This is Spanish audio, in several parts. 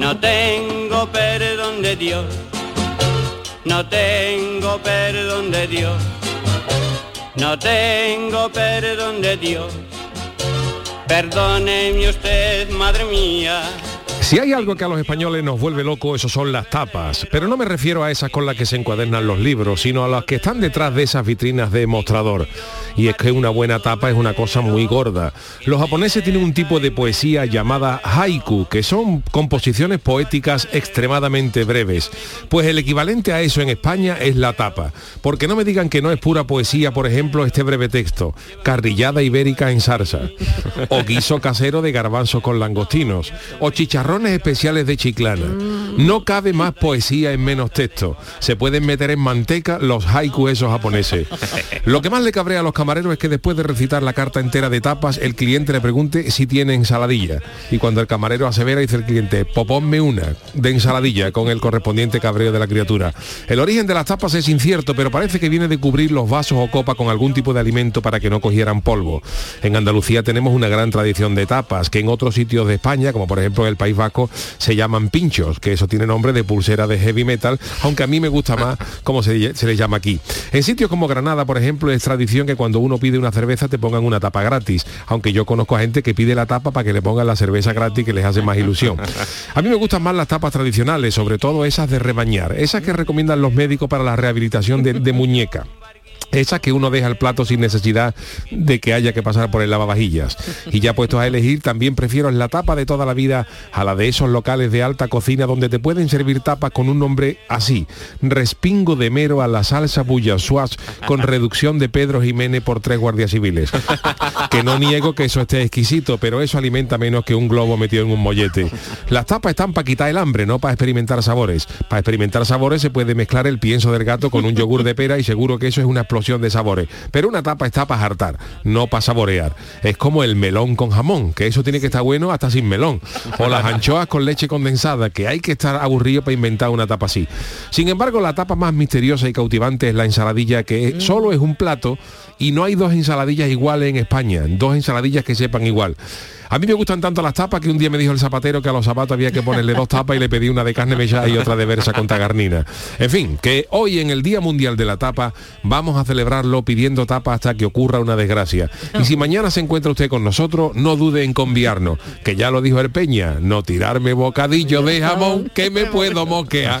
No tengo perdón de Dios, no tengo perdón de Dios, no tengo perdón de Dios. Perdóneme usted, madre mía. Si hay algo que a los españoles nos vuelve loco, eso son las tapas. Pero no me refiero a esas con las que se encuadernan los libros, sino a las que están detrás de esas vitrinas de mostrador. Y es que una buena tapa es una cosa muy gorda. Los japoneses tienen un tipo de poesía llamada haiku, que son composiciones poéticas extremadamente breves. Pues el equivalente a eso en España es la tapa. Porque no me digan que no es pura poesía, por ejemplo, este breve texto. Carrillada ibérica en salsa. O guiso casero de garbanzos con langostinos. O chicharrones especiales de chiclana. No cabe más poesía en menos texto. Se pueden meter en manteca los haiku esos japoneses. Lo que más le cabrea a los camareros es que después de recitar la carta entera de tapas, el cliente le pregunte si tiene ensaladilla. Y cuando el camarero asevera, dice el cliente, poponme una de ensaladilla con el correspondiente cabreo de la criatura. El origen de las tapas es incierto, pero parece que viene de cubrir los vasos o copa con algún tipo de alimento para que no cogieran polvo. En Andalucía tenemos una gran tradición de tapas, que en otros sitios de España, como por ejemplo el País Vasco, se llaman pinchos, que eso tiene nombre de pulsera de heavy metal, aunque a mí me gusta más como se, se les llama aquí. En sitios como Granada, por ejemplo, es tradición que cuando uno pide una cerveza te pongan una tapa gratis, aunque yo conozco a gente que pide la tapa para que le pongan la cerveza gratis que les hace más ilusión. A mí me gustan más las tapas tradicionales, sobre todo esas de rebañar, esas que recomiendan los médicos para la rehabilitación de, de muñeca. Esa que uno deja el plato sin necesidad de que haya que pasar por el lavavajillas. Y ya puestos a elegir, también prefiero la tapa de toda la vida a la de esos locales de alta cocina donde te pueden servir tapas con un nombre así. Respingo de mero a la salsa bullasuaz con reducción de Pedro Jiménez por tres guardias civiles. Que no niego que eso esté exquisito, pero eso alimenta menos que un globo metido en un mollete. Las tapas están para quitar el hambre, no para experimentar sabores. Para experimentar sabores se puede mezclar el pienso del gato con un yogur de pera y seguro que eso es una explosión de sabores. Pero una tapa está para hartar, no para saborear. Es como el melón con jamón, que eso tiene que estar bueno hasta sin melón. O las anchoas con leche condensada, que hay que estar aburrido para inventar una tapa así. Sin embargo, la tapa más misteriosa y cautivante es la ensaladilla, que solo es un plato y no hay dos ensaladillas iguales en España, dos ensaladillas que sepan igual. A mí me gustan tanto las tapas que un día me dijo el zapatero que a los zapatos había que ponerle dos tapas y le pedí una de carne mechada y otra de versa con tagarnina. En fin, que hoy en el Día Mundial de la Tapa vamos a celebrarlo pidiendo tapa hasta que ocurra una desgracia. Y si mañana se encuentra usted con nosotros, no dude en conviarnos, que ya lo dijo el Peña, no tirarme bocadillo de jamón que me puedo moquear.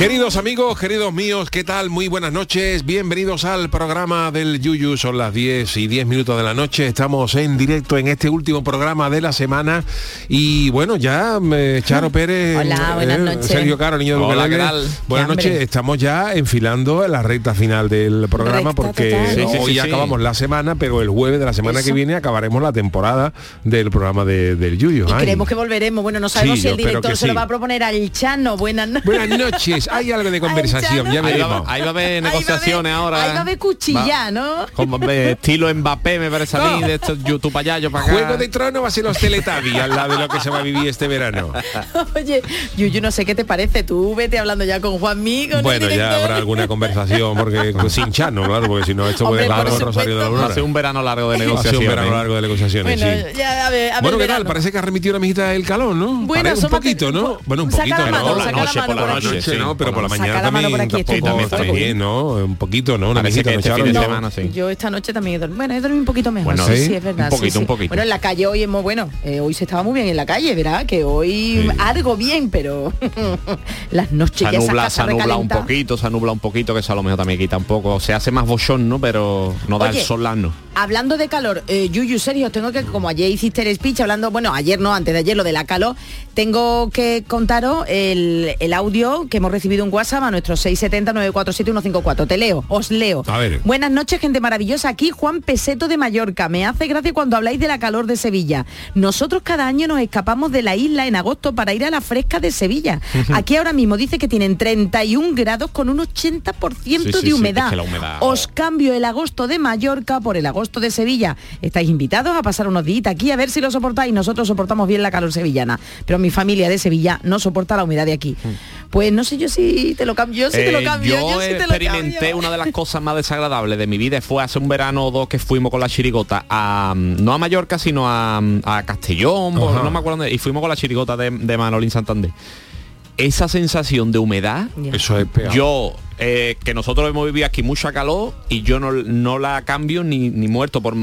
Queridos amigos, queridos míos, ¿qué tal? Muy buenas noches, bienvenidos al programa del Yuyu, son las 10 y 10 minutos de la noche, estamos en directo en este último programa de la semana y bueno, ya eh, Charo Pérez, Hola, buenas noches. Sergio Caro, niño de Hola. ¿qué tal? buenas noches, estamos ya enfilando la recta final del programa Recta porque total. Sí, sí, hoy sí, sí. acabamos la semana, pero el jueves de la semana que Eso. viene acabaremos la temporada del programa de- del Yuyu. Y Ay. creemos que volveremos. Bueno, no sabemos Sí, si el yo espero director que se lo sí. va a proponer al Chano. Buenas noches. Buenas noches, hay algo de conversación, Chano. ya veremos. ahí va a haber negociaciones ahora. Ahí va a haber cuchilla, ¿no? Como de estilo Mbappé me parece a mí, de estos YouTube para allá, yo para acá. Juego de Trono va a ser los Teletubbies al lado de lo que se va a vivir este verano. Oye, Yuyu, no sé qué te parece. Tú vete hablando ya con Juan con el Bueno, ya habrá alguna conversación, porque sin chano, claro, porque si no esto Hombre, puede el Rosario de la. Aurora. Hace un verano largo de negociaciones. un verano largo de negociaciones, Bueno, sí. ya, a ver, a ver Bueno, ¿qué tal? Parece que ha remitido la mijita el calón, ¿no? Bueno, Parece un poquito, ¿no? Bueno, un Saca poquito, la mano, ¿no? Por la saca la noche, mano por la por noche, aquí. sí. ¿no? Pero por la mañana también, por aquí, estoy tampoco bien, está estoy bien, ¿no? Un poquito, ¿no? Una ¿no, este fin de No. semana, sí. Yo esta noche también he dormido. Bueno, he dormido un poquito mejor. Bueno, sí, ¿sí? sí, es verdad. Un poquito, sí, sí. un poquito. Bueno, en la calle hoy es muy bueno. Eh, hoy se estaba muy bien en la calle, ¿verdad? Que hoy Sí. algo bien, pero las noches Se ya nubla, se nubla un poquito, se nubla un poquito, que eso a lo mejor también quita un poco. Se hace más bochón, ¿no? Pero no da Oye, el sol no. Hablando de calor, eh, Yuyu, Sergio, tengo que, como ayer hiciste el speech hablando, bueno, ayer no, antes de ayer, lo de la calor, tengo que contaros el, el audio que hemos recibido en WhatsApp a nuestro 670-947-154. Te leo, os leo. A ver. Buenas noches, gente maravillosa. Aquí Juan Peseto de Mallorca. Me hace gracia cuando habláis de la calor de Sevilla. Nosotros cada año nos escapamos de la isla en agosto para ir a la fresca de Sevilla. Aquí ahora mismo dice que tienen 31 grados con un 80% Sí, sí, de sí, humedad. es que la humedad- Os cambio el agosto de Mallorca por el agosto de Sevilla. Estáis invitados a pasar unos días aquí a ver si lo soportáis. Nosotros soportamos bien la calor sevillana, pero mi familia de Sevilla no soporta la humedad de aquí. Pues no sé yo si te lo cambio, yo sí te lo Eh, cambio, yo, yo sí te lo experimenté cambio. una de las cosas más desagradables de mi vida fue hace un verano o dos que fuimos con la chirigota a mm, no a Mallorca sino a, mm, a Castellón no me acuerdo dónde, y fuimos con la chirigota de, de Manolín Santander esa sensación de humedad Ya. Eso es peor. yo eh, que nosotros hemos vivido aquí mucha calor y yo no, no la cambio ni, ni muerto por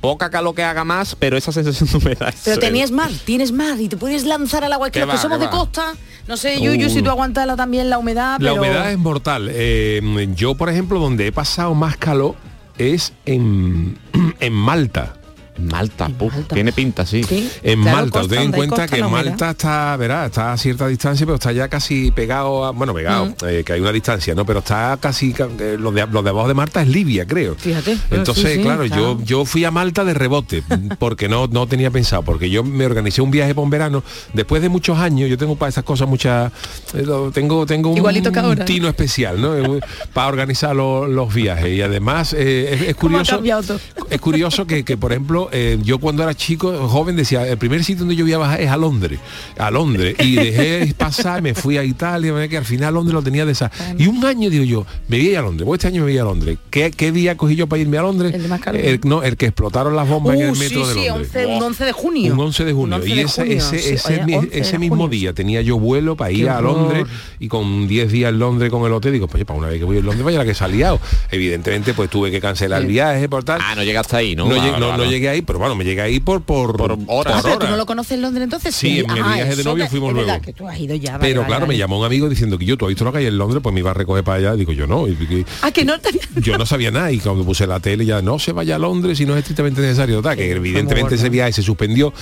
poca calor que haga más pero esa sensación de humedad Pero tenías es- mar, tienes mar y te puedes lanzar al agua. Es que ¿Qué los que somos de va? costa, no sé, Yuyu, si Uh. tú aguantas la- también la humedad, La pero... humedad es mortal. Eh, yo, por ejemplo, donde he pasado más calor es en, en Malta. Malta, En puf, Malta. tiene pinta sí, Sí, En claro, Malta, costa, ten en cuenta que. Malta está, verá, está a cierta distancia, pero está ya casi pegado a, bueno, pegado, Mm. eh, que hay una distancia, ¿no? Pero está casi, ca- eh, lo de, de abajo de Malta es Libia, creo. Fíjate. Entonces, Sí, sí, claro, yo, yo fui a Malta de rebote, porque no, no tenía pensado, porque yo me organicé un viaje por un verano, después de muchos años, yo tengo para esas cosas muchas, eh, tengo, tengo un, Igualito que ahora. un tino especial, ¿no? Eh, para organizar lo- los viajes. Y además, es, es ¿Cómo ha curioso. Es curioso que, que, por ejemplo, eh, yo cuando era chico, joven, decía, el primer sitio donde yo voy a bajar es a Londres, a Londres, y dejé pasar, me fui a Italia, que al final Londres lo tenía de esa. Y un año digo yo, me voy a Londres, pues este año me voy a Londres. ¿Qué, qué día cogí yo para irme a Londres? El de más. El, no, el que explotaron las bombas en Uh, el metro sí, de sí, Londres. 11, un 11 de junio. Un 11 de junio. Un 11 y ese, junio, ese, sí. ese, Oye, mi- 11 de ese mismo junio. día tenía yo vuelo para ir Qué a horror. Londres y con 10 días en Londres con el hotel digo, pues para una vez que voy a Londres vaya la que salí Evidentemente pues tuve que cancelar el viaje por tal. ah no llegaste ahí no no, Vale, llegué, no, vale. no llegué ahí, pero bueno, me llegué ahí por por, Por horas. Ah, pero tú no lo conoces en Londres entonces. Sí, en mi Ah, viaje de novio fuimos es verdad luego. que tú has ido ya. vale, Pero vale, claro, vale. me llamó un amigo diciendo que yo, tú has visto lo que hay en Londres, pues me iba a recoger para allá. Digo yo, no. y- y- Ah, que no te yo no sabía nada y cuando puse la tele ya no se vaya a Londres si no es estrictamente necesario tal, que evidentemente ese viaje se suspendió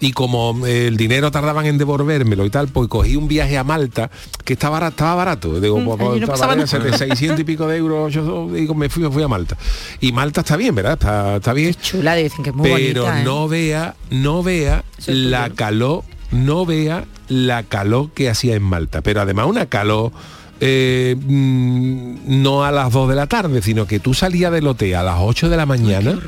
y como eh, el dinero tardaban en devolvérmelo y tal pues cogí un viaje a Malta que estaba barato, estaba barato digo, Mm, pues, allí no estaba pasaba barato, nada. de 600 y pico de euros yo digo me fui, me fui a Malta y Malta está bien verdad está, está bien Chula, dicen que es muy pero bonita. ¿eh? no vea no vea Eso la calor no vea la calor que hacía en Malta pero además una calor eh, mm, no a las 2 de la tarde sino que tú salías del hotel a las 8 de la mañana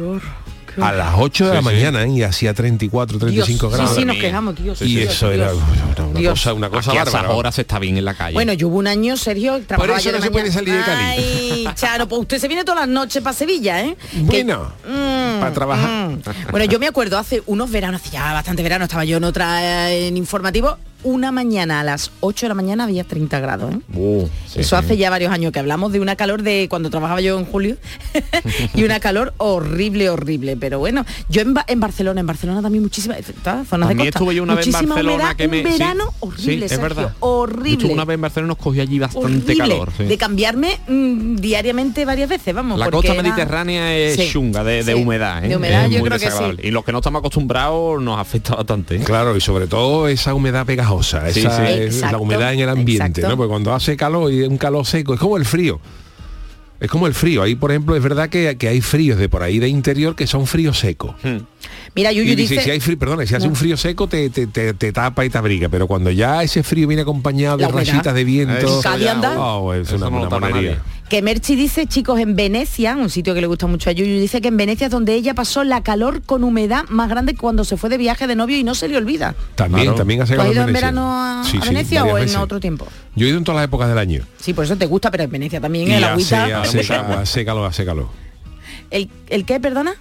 a las 8 de la Sí, mañana ¿eh? y hacía 34 35 Dios, grados Sí, sí, nos quejamos, y Dios, eso era una, cosa una cosa Aquí a esas bárbara horas está bien en la calle Bueno, yo hubo un año, Sergio, trabajaba eso yo de no se puede salir de Cali. Ay, Charo, pues usted se viene todas las noches para Sevilla, ¿eh? Que- bueno Mm, para trabajar mm. Bueno, yo me acuerdo hace unos veranos, hace ya bastante verano, estaba yo en otra en informativo, una mañana a las 8 de la mañana había 30 grados, ¿eh? Uh, sí, Eso sí. hace ya varios años que hablamos de una calor de cuando trabajaba yo en julio y una calor horrible, horrible. Pero bueno, yo en, Ba- en Barcelona, en Barcelona también muchísimas zonas También de costa. estuve yo una vez en muchísima Barcelona humedad, que me un verano sí, horrible, sí, es Sergio, verdad. horrible. Estuve una vez en Barcelona nos cogió allí bastante horrible, calor. sí. de cambiarme mm, diariamente varias veces, vamos. La costa era- mediterránea es Sí, chunga de, de sí, humedad, ¿eh? de humedad, Es yo muy creo que sí. desagradable. Y los que no estamos acostumbrados nos afecta bastante. ¿eh? Claro, y sobre todo esa humedad pegajosa, Sí, esa sí. es la humedad en el ambiente, exacto. ¿no? Porque cuando hace calor y un calor seco, es como el frío. Es como el frío. Ahí, por ejemplo, es verdad que, que hay fríos de por ahí de interior que son fríos secos. Mira, Yuyu Y dice, dice... si hay frío, perdona, si hace No. un frío seco te, te, te- te tapa y te abriga, pero cuando ya ese frío viene acompañado de rayitas de viento, Eso ya, oh, es Eso una, no lo una tapa monería. Que Merchi dice, chicos, en Venecia, un sitio que le gusta mucho a Yuyu, dice que en Venecia es donde ella pasó la calor con humedad más grande cuando se fue de viaje de novio y no se le olvida. También, Claro. también hace ¿Tú has calor ido en Venecia. verano a, Sí, a sí, Venecia o en veces. otro tiempo? Yo he ido en todas las épocas del año. Sí, por eso te gusta, pero en Venecia también Y el hace, agüita. hace, hace calor, hace calor. ¿El, ¿El qué, perdona?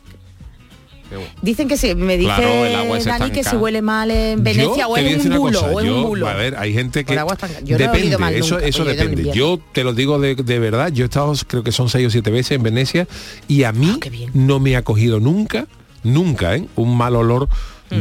Dicen que sí, me dice Claro, el agua es Dani que se huele mal en Venecia Yo o decir un bulo, cosa, o es yo- un bulo. A ver, hay gente que agua no he depende, mal eso, nunca, eso en depende. Yo te lo digo de, de verdad, yo he estado, creo que son seis o siete veces en Venecia y a mí Ah, no me ha cogido nunca, nunca, ¿eh? un mal olor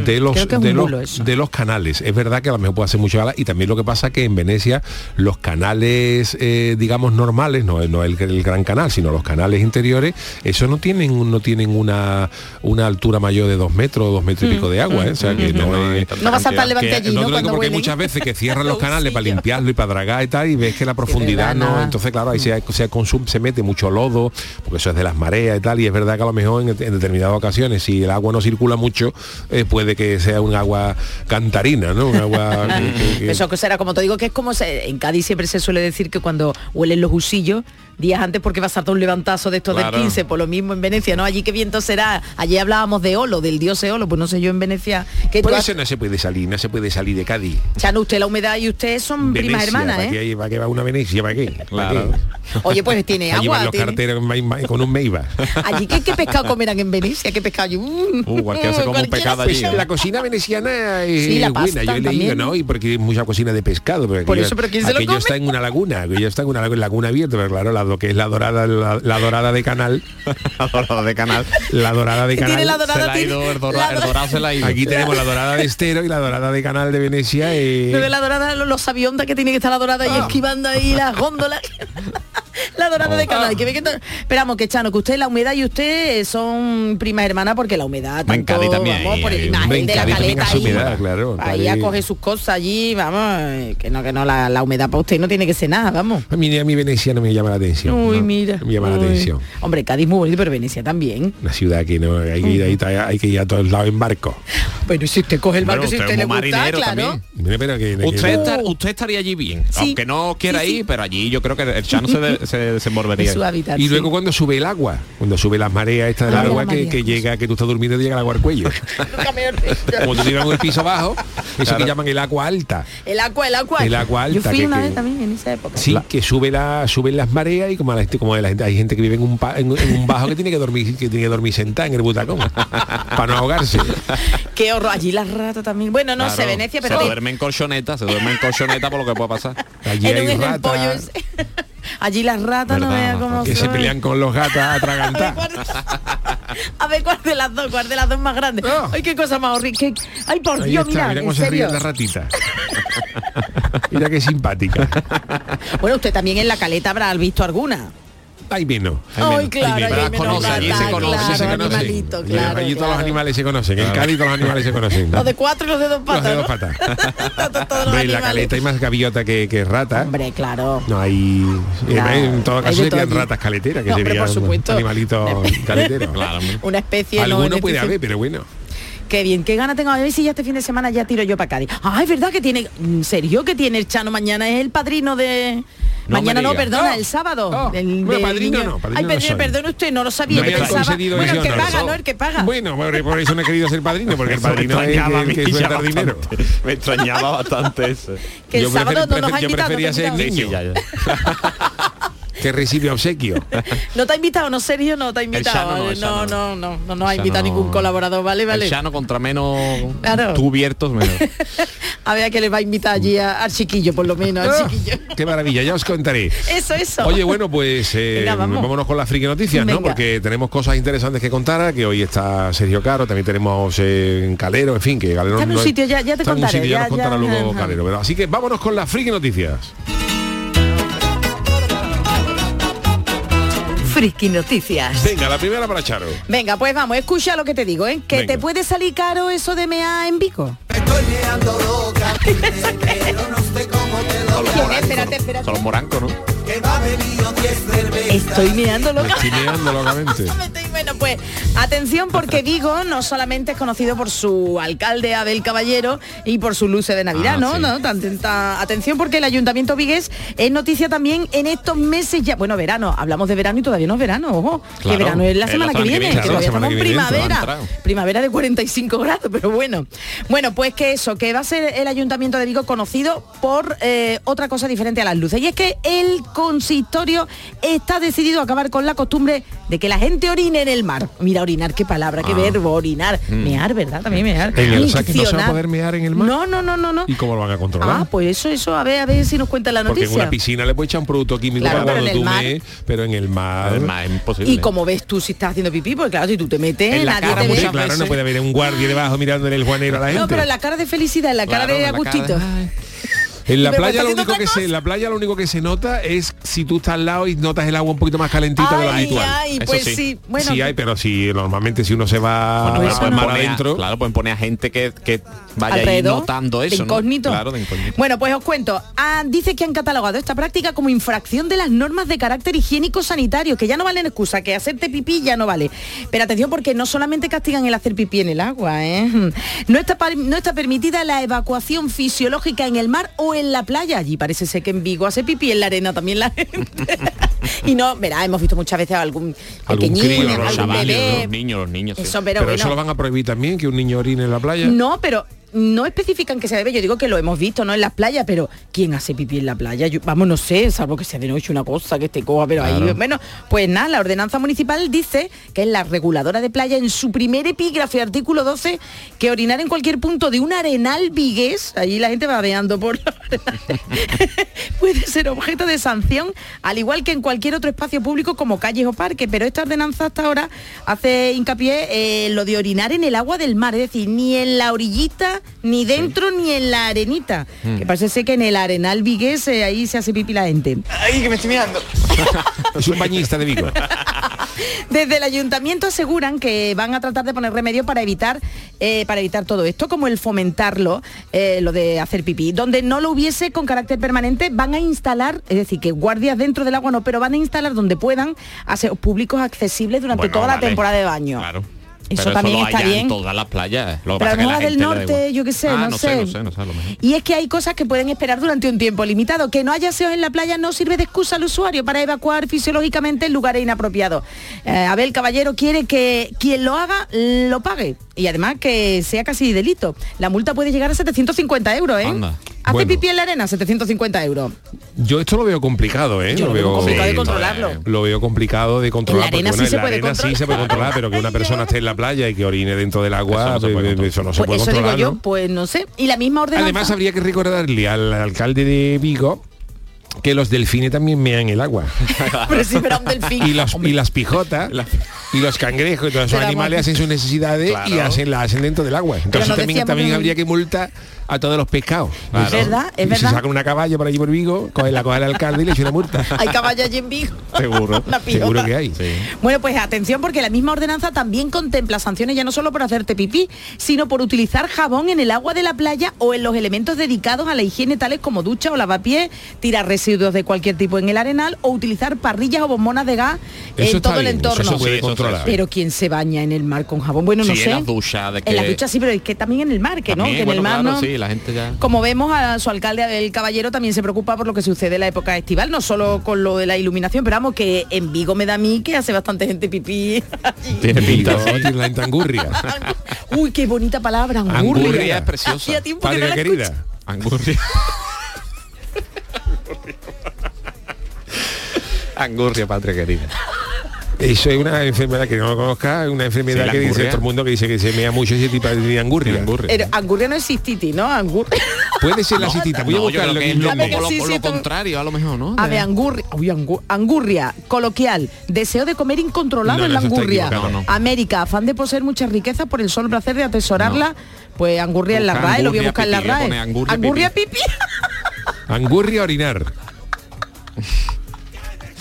de los Mm, es de los, bulo eso. de los canales. Es verdad que a lo mejor puede hacer mucho gala y también lo que pasa que en Venecia los canales eh, digamos normales no, no el, el gran canal sino los canales interiores eso no tienen no tienen una una altura mayor de dos metros dos metros y pico de agua ¿eh? o sea que no es Mm, No vas a estar levante allí, no ¿no? Cuando porque hay muchas veces que cierran los canales para limpiarlo y para dragar y tal y ves que la profundidad no entonces claro ahí se, se, consum- se mete mucho lodo porque eso es de las mareas y tal y es verdad que a lo mejor en, en determinadas ocasiones si el agua no circula mucho eh, puede que sea un agua cantarina no un agua que- que- que- Eso que será, como te digo, que es como se- en Cádiz siempre se suele decir que cuando huelen los usillos, días antes porque va a saltar un levantazo de estos Claro. del 15, por lo mismo en Venecia, ¿no? Allí qué viento será. Allí hablábamos de Olo, del dios Eolo, pues no sé yo en Venecia. Que por eso no se puede salir no se puede salir de Cádiz Chano, usted la humedad y usted son primas hermanas, ¿para ¿eh? qué, ¿para qué va una Venecia? ¿Para qué? ¿Para Claro. qué? Oye, pues tiene Allí agua. los tiene- carteros con un meiba. Allí ¿qué, qué pescado comerán en Venecia, qué pescado. allí? Uh, cualquiera se come un cualquiera pescado se allí, come. ¿eh? La cocina veneciana es Sí, la buena, pasta yo he leído, también. ¿no? Y porque hay mucha cocina de pescado. Por aquello- eso, ¿pero quién se lo come? está en una laguna, aquello está en una lagu- laguna abierta, pero claro, la, lo que es la dorada, la, la dorada de canal, La dorada de canal. la dorada de canal. la dorada, se la ha tiene- ido, el, dora- la el dorada- dorado se la ha ido. Aquí tenemos la dorada de estero y la dorada de canal de Venecia. No ve la dorada, los, los aviondas que tiene que estar la dorada Ah. y esquivando ahí las góndolas. la dorada Oh. de canal. Que ve que to- Esperamos que Chano, que usted la humedad y usted son primas hermanas porque la humedad tanto, también, vamos, por el eh, imagen de la caleta ahí. humedad, claro, ahí Cádiz. a coger sus cosas allí, vamos, eh, que no, que no, la, la humedad para usted no tiene que ser nada, vamos. A mí, a mí Venecia no me llama la atención. Uy, ¿no? mira. Me llama la atención. Hombre, Cádiz muy bonito, pero Venecia también. Una ciudad que no hay que ir, ahí, hay que ir a todos lados en barco. Pero si usted coge el barco, Bueno, si usted usted le muy gusta, marinero claro. también. Mira, pero que- que- Usted, está- usted estaría allí bien, Sí. aunque no quiera Sí, sí. ir, pero allí yo creo que el chano se, de- se su hábitat. Y sí. luego cuando sube el agua, cuando sube las mareas esta del Ay, agua que, que llega, que tú estás durmiendo llega el agua al cuello. Como tú en el piso bajo, eso Claro. que llaman el agua alta. El agua, el agua. El agua Yo alta, fui que- una que- vez también en esa época. Sí, que sube la, suben las mareas y como la gente, como la gente, hay gente que vive en un, pa- en, en un bajo que tiene que dormir, que tiene que dormir sentada en el butacón para no ahogarse. Qué horror. Allí las ratas también. Bueno, no sé, Claro, Venecia, se pero... duerme en colchoneta, se duerme en colchoneta por lo que pueda pasar. Allí en un hay en el pollo ratas ese. Allí las ratas no vean cómo que se pelean con los gatos atragantados. a ver cuál de las dos, cuál de las dos más grande. Ah. Ay, qué cosa más horrible. qué- Ay, por Ahí Dios, está, mira, mira cómo se ríe la ratita. mira qué simpática. Bueno, usted también en la caleta habrá visto alguna. Hay menos. Ay, claro, Las menos conoce, allí se conoce, claro, se conocen. animalito, Allí- claro, allí todos los animales se conocen. En Cádiz todos los animales se conocen. Los de cuatro y los de dos patas, Los de dos patas. Hombre, en la caleta hay más gaviota que, que rata. Hombre, claro. No hay. Claro, en todo caso serían ratas caleteras, que serían por supuesto. animalitos caleteros. Una especie no Alguno puede este- haber, pero bueno. Qué bien, qué gana tengo. A ver si ya este fin de semana ya tiro yo para Cádiz. Ah, es verdad que tiene. ¿En serio que tiene el Chano mañana? Es el padrino de. No mañana no, perdona, el sábado. del- bueno, del padrino niño. no, padrino Ay, no perdone, soy. perdone usted, no lo sabía. No yo pensaba. Bueno, el que paga, ¿no? El que paga. Bueno, por, por eso no he querido ser padrino, porque el padrino es el que suelta el dinero. Me extrañaba bastante eso. que el yo sábado prefer- no nos ha yo invitado. te prefería ser niño. Que recibe obsequio. No te ha invitado, no, Sergio, no te ha invitado. Chano no, no, no, no, no, nos ha invitado ningún colaborador, ¿vale? Vale. El Chano contra menos Claro. cubiertos, menos. A ver a que le va a invitar allí a- al chiquillo, por lo menos, al Ah, chiquillo. Qué maravilla, ya os contaré. Eso, eso. Oye, bueno, pues eh, Venga, vámonos con las friki noticias, ¿no? Venga. Porque tenemos cosas interesantes que contar, que hoy está Sergio Caro, también tenemos eh, Calero, en fin, que Calero Está en un no es- sitio, ya- ya te está en un contaré, sitio, ya, ya- nos contará luego ajá. Calero. así que vámonos con las friki noticias. Friki Noticias. Venga, la primera para Charo. Venga, pues vamos, escucha lo que te digo, ¿eh? Que Venga. te puede salir caro eso de mea en Vico. Son los ¿Quién es? morancos, Espérate, ¿no? espérate. Son los morancos, ¿no? Estoy meando Me loca. estoy meando locamente. Me estoy- Bueno, pues atención porque Vigo no solamente es conocido por su alcalde Abel Caballero y por su luce de Navidad, Ah, ¿no? sí. ¿no? Tan- tan- atención porque el Ayuntamiento vigués es noticia también en estos meses ya. Bueno, verano, hablamos de verano y todavía no es verano, ojo. que verano es la es semana, que viene, que todavía estamos en primavera. Primavera de 45 grados, pero bueno. Bueno, pues que eso, que va a ser el Ayuntamiento de Vigo conocido por eh, otra cosa diferente a las luces. Y es que el consistorio está decidido a acabar con la costumbre de que la gente orine en el mar. Mira, orinar, qué palabra, qué Ah. verbo, orinar. Mear, ¿verdad? También mear. En el, o sea, que no se va a poder mear en el mar. No, no, no, no, no. ¿Y cómo lo van a controlar? Ah, pues eso, eso, a ver, a ver si nos cuenta la Porque en noticia. una piscina le puedes echar un producto químico Claro, para pero cuando en el tú mar- mees, pero en el mar... Es más imposible. Y como ves tú si estás haciendo pipí, porque claro, si tú te metes, En la nadie cara te ve. claro, no puede haber un guardia debajo mirándole el juanero a la gente. No, pero en la cara de felicidad, en la cara Claro, de Agustito. En la playa lo único que se, en la playa lo único que se nota es si tú estás al lado y notas el agua un poquito más calentita de lo habitual. ay, Eso pues sí. sí. Bueno, sí hay, pero si normalmente si uno se va Bueno, Pues no. adentro, claro, pueden poner a gente que, que vaya ahí notando de eso, ¿no? incógnito. Claro, de incógnito. Bueno, pues os cuento. Ah, dice que han catalogado esta práctica como infracción de las normas de carácter higiénico sanitario, que ya no valen excusa, que hacerte pipí ya no vale. Pero atención porque no solamente castigan el hacer pipí en el agua, ¿eh? No está, no está permitida la evacuación fisiológica en el mar o en la playa. Allí parece ser que en Vigo hace pipí en la arena también la gente. y no, verá, hemos visto muchas veces algún crío, ¿no? los algún chavales, bebé. los niños, los niños. sí. Pero, pero bueno. eso lo van a prohibir también que un niño orine en la playa. No, pero no especifican que sea bebé. Yo digo que lo hemos visto, ¿no? En las playas, pero ¿quién hace pipí en la playa? Yo- vamos, no sé, salvo que sea de noche una cosa que esté coja, pero ahí, bueno, pues nada, la ordenanza municipal dice que es la reguladora de playa en su primer epígrafe, artículo 12, que orinar en cualquier punto de un arenal vigués, allí la gente va veando por arenales, puede ser objeto de sanción, al igual que en cualquier otro espacio público como calles o parques, pero esta ordenanza hasta ahora hace hincapié en lo de orinar en el agua del mar, es decir, ni en la orillita, ni dentro, ni en la arenita. Que parece ser que en el arenal vigués eh, ahí se hace pipí la gente. Es un bañista de Vigo. Desde el ayuntamiento aseguran que van a tratar de poner remedio para evitar eh, para evitar todo esto, como el fomentarlo, eh, lo de hacer pipí. Donde no lo hubiese con carácter permanente, van a instalar, es decir, que guardias dentro del agua no, pero van a instalar donde puedan aseos públicos accesibles durante Bueno, toda la temporada de baño. Claro. Eso Pero también lo está bien. en todas las playas. Lo Pero pasa lo que la del norte, yo qué sé, Ah, no, no sé. sé, no sé, no sé, a lo mejor. Y es que hay cosas que pueden esperar durante un tiempo limitado. Que no haya aseos en la playa no sirve de excusa al usuario para evacuar fisiológicamente en lugares inapropiados. Eh, Abel Caballero quiere que quien lo haga lo pague. Y además que sea casi delito. La multa puede llegar a 750 euros, ¿eh? Anda. Hace Bueno. pipí en la arena, 750 euros. Yo esto lo veo complicado, ¿eh? Yo lo veo complicado de sí, controlarlo. Lo veo complicado de controlar. En la arena porque, bueno, sí se en la puede arena sí controlar. se puede controlar, pero que una persona esté en la playa y que orine dentro del agua, Eso no se puede controlar. eso no se Pues puede eso digo controlar. yo, ¿no? pues no sé. Y la misma ordenanza... Además habría que recordarle al alcalde de Vigo que los delfines también mean el agua. pero sí, pero un delfín. y, los, y las pijotas y los cangrejos y todos esos Pero animales hacen sus necesidades y hacen la hacen dentro del agua. Entonces no también, también habría que multar a todos los pescados. Claro. Es verdad, es y verdad. Si sacan una caballa por allí por Vigo, coge la coge el alcalde y le echa una multa. Hay caballo allí en Vigo. Seguro. Seguro que hay. Bueno, pues atención porque la misma ordenanza también contempla sanciones ya no solo por hacerte pipí, sino por utilizar jabón en el agua de la playa o en los elementos dedicados a la higiene tales como ducha o lavapiés, tirar residuos de cualquier tipo en el arenal o utilizar parrillas o bombonas de gas Eso en todo el bien, entorno. se puede Sí, eso controlar. sí. Pero ¿quién se baña en el mar con jabón? Bueno, no Sí, sé. en las duchas, de En las que- duchas sí, pero es que también en el mar, que no, que en el mar claro, no. La gente ya... Como vemos, a su alcalde Abel Caballero también se preocupa por lo que sucede en la época estival, no solo con lo de la iluminación, pero vamos, que en Vigo me da a mí que hace bastante gente pipí. allí. Tiene pinta, Vigo, sí. tiene la entangurria. Uy, qué bonita palabra, angurria. Angurria es preciosa. Hacía tiempo que no Patria la querida. escucho. Angurria. Angurria, patria querida. Eso es una enfermedad que no lo conozca, una enfermedad Sí, que dice angurria. todo el mundo que dice que se mea mucho ese tipo de angurria. Angurria. Pero angurria no es cistiti, ¿no? Angurria. Puede ser la citita. Voy a No, buscarlo que es lo, sí, sí, contrario, a lo mejor, ¿no? A ver, angurria, uy, angu- angurria, coloquial, deseo de comer incontrolado No, en la angurria. América, afán de poseer muchas riquezas por el solo placer de atesorarla. Pues angurria en la RAE, lo voy a angurria buscar en la RAE. pone angurria pipí. Angurria orinar.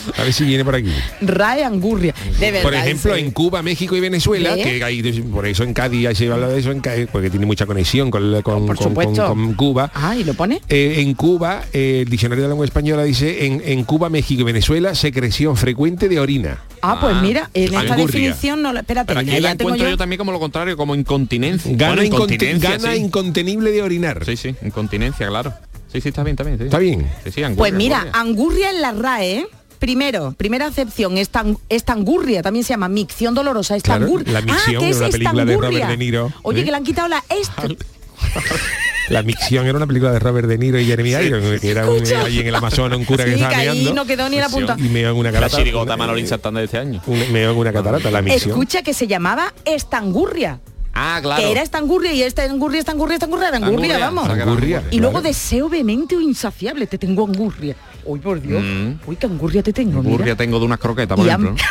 A ver si viene por aquí. RAE angurria. De verdad. Por ejemplo, en Cuba, México y Venezuela, que hay, por eso en Cádiz se habla de eso, en Cádiz, porque tiene mucha conexión con, con, Por con- supuesto. con- con Cuba. Ah, ¿y lo pone? Eh, en Cuba, eh, el diccionario de la lengua española dice, en, en Cuba, México y Venezuela, secreción frecuente de orina. Ah, pues Ah, mira, en esta angurria. definición no la... Espérate, aquí la tengo encuentro yo. yo también como lo contrario, como incontinencia. Gana, Bueno, incontinencia, gana sí. incontenible de orinar. Sí, sí, incontinencia, claro. Sí, sí, está bien, está bien. sí. Está bien. Sí, sí, angurria, Pues mira, angurria. angurria en la RAE, ¿eh? Primero, primera acepción, estan- estangurria, también se llama micción dolorosa, Claro, la micción ah, ¿qué de es una película de? Robert De Niro, Oye, ¿eh? que le han quitado la est. La micción era una película de Robert De Niro y Jeremy Irons, que era un, allí en el Amazonas un cura que Sí, estaba que ahí meando no quedó ni la punta. y meó en una La catarata. chirigota Manolín Santander de este año. Un- meó en una catarata, la micción. Escucha que se llamaba Estangurria. Ah, claro. Que era Estangurria y esta Estangurria, Estangurria, Estangurria, era Angurria, Angurria. vamos. Angurria, Y luego claro. deseo vehemente o insaciable, te tengo angurria. Uy, por Dios. Mm. Uy, qué angurria te tengo, mira. Burria tengo de unas croquetas, por Y ejemplo.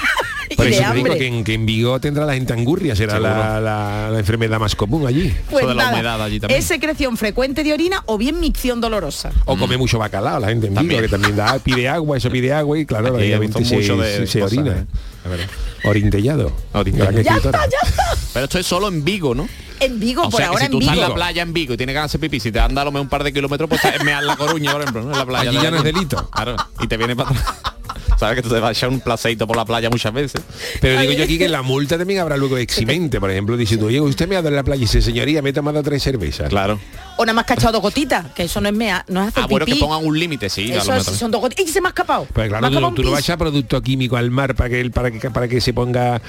Por de eso te digo que en, que en Vigo tendrá la gente angurria, será la, la- la enfermedad más común allí. Pues Eso de la humedad allí también. Es secreción frecuente de orina o bien micción dolorosa. O come mucho bacalao, la gente en Vigo, También. que también da, pide agua, eso pide agua y claro, obviamente se, mucho de se- se cosas, orina. ¿eh? La verdad. Orintellado. Orintellado. Gran Ya escritora. está, ya está. Pero esto es solo en Vigo, ¿no? En Vigo, o por sea, que ahora si en tú estás en Vigo. la playa en Vigo y tienes ganas de hacer pipí, si te anda a lo mejor un par de kilómetros, pues estás en la Coruña, por ejemplo, ¿no? En la playa. Allí de- ya no es delito. Claro, y te viene para atrás. Sabes que tú te vas a echar un placeito por la playa muchas veces. Pero digo yo aquí que la multa también habrá luego eximente, por ejemplo, diciendo, oye, usted me ha dado en la playa y dice, señoría, me he tomado tres cervezas. Claro. O nada más cachado dos gotitas, que eso no es mea, no es hacer Ah, bueno, que pongan un límite, sí. a lo Eso mejor es- son dos gotitas. Y se me ha escapado. Pues Me claro, ha tú, escapado no- un tú no pis. vas a producto químico al mar para que él, para que para que se ponga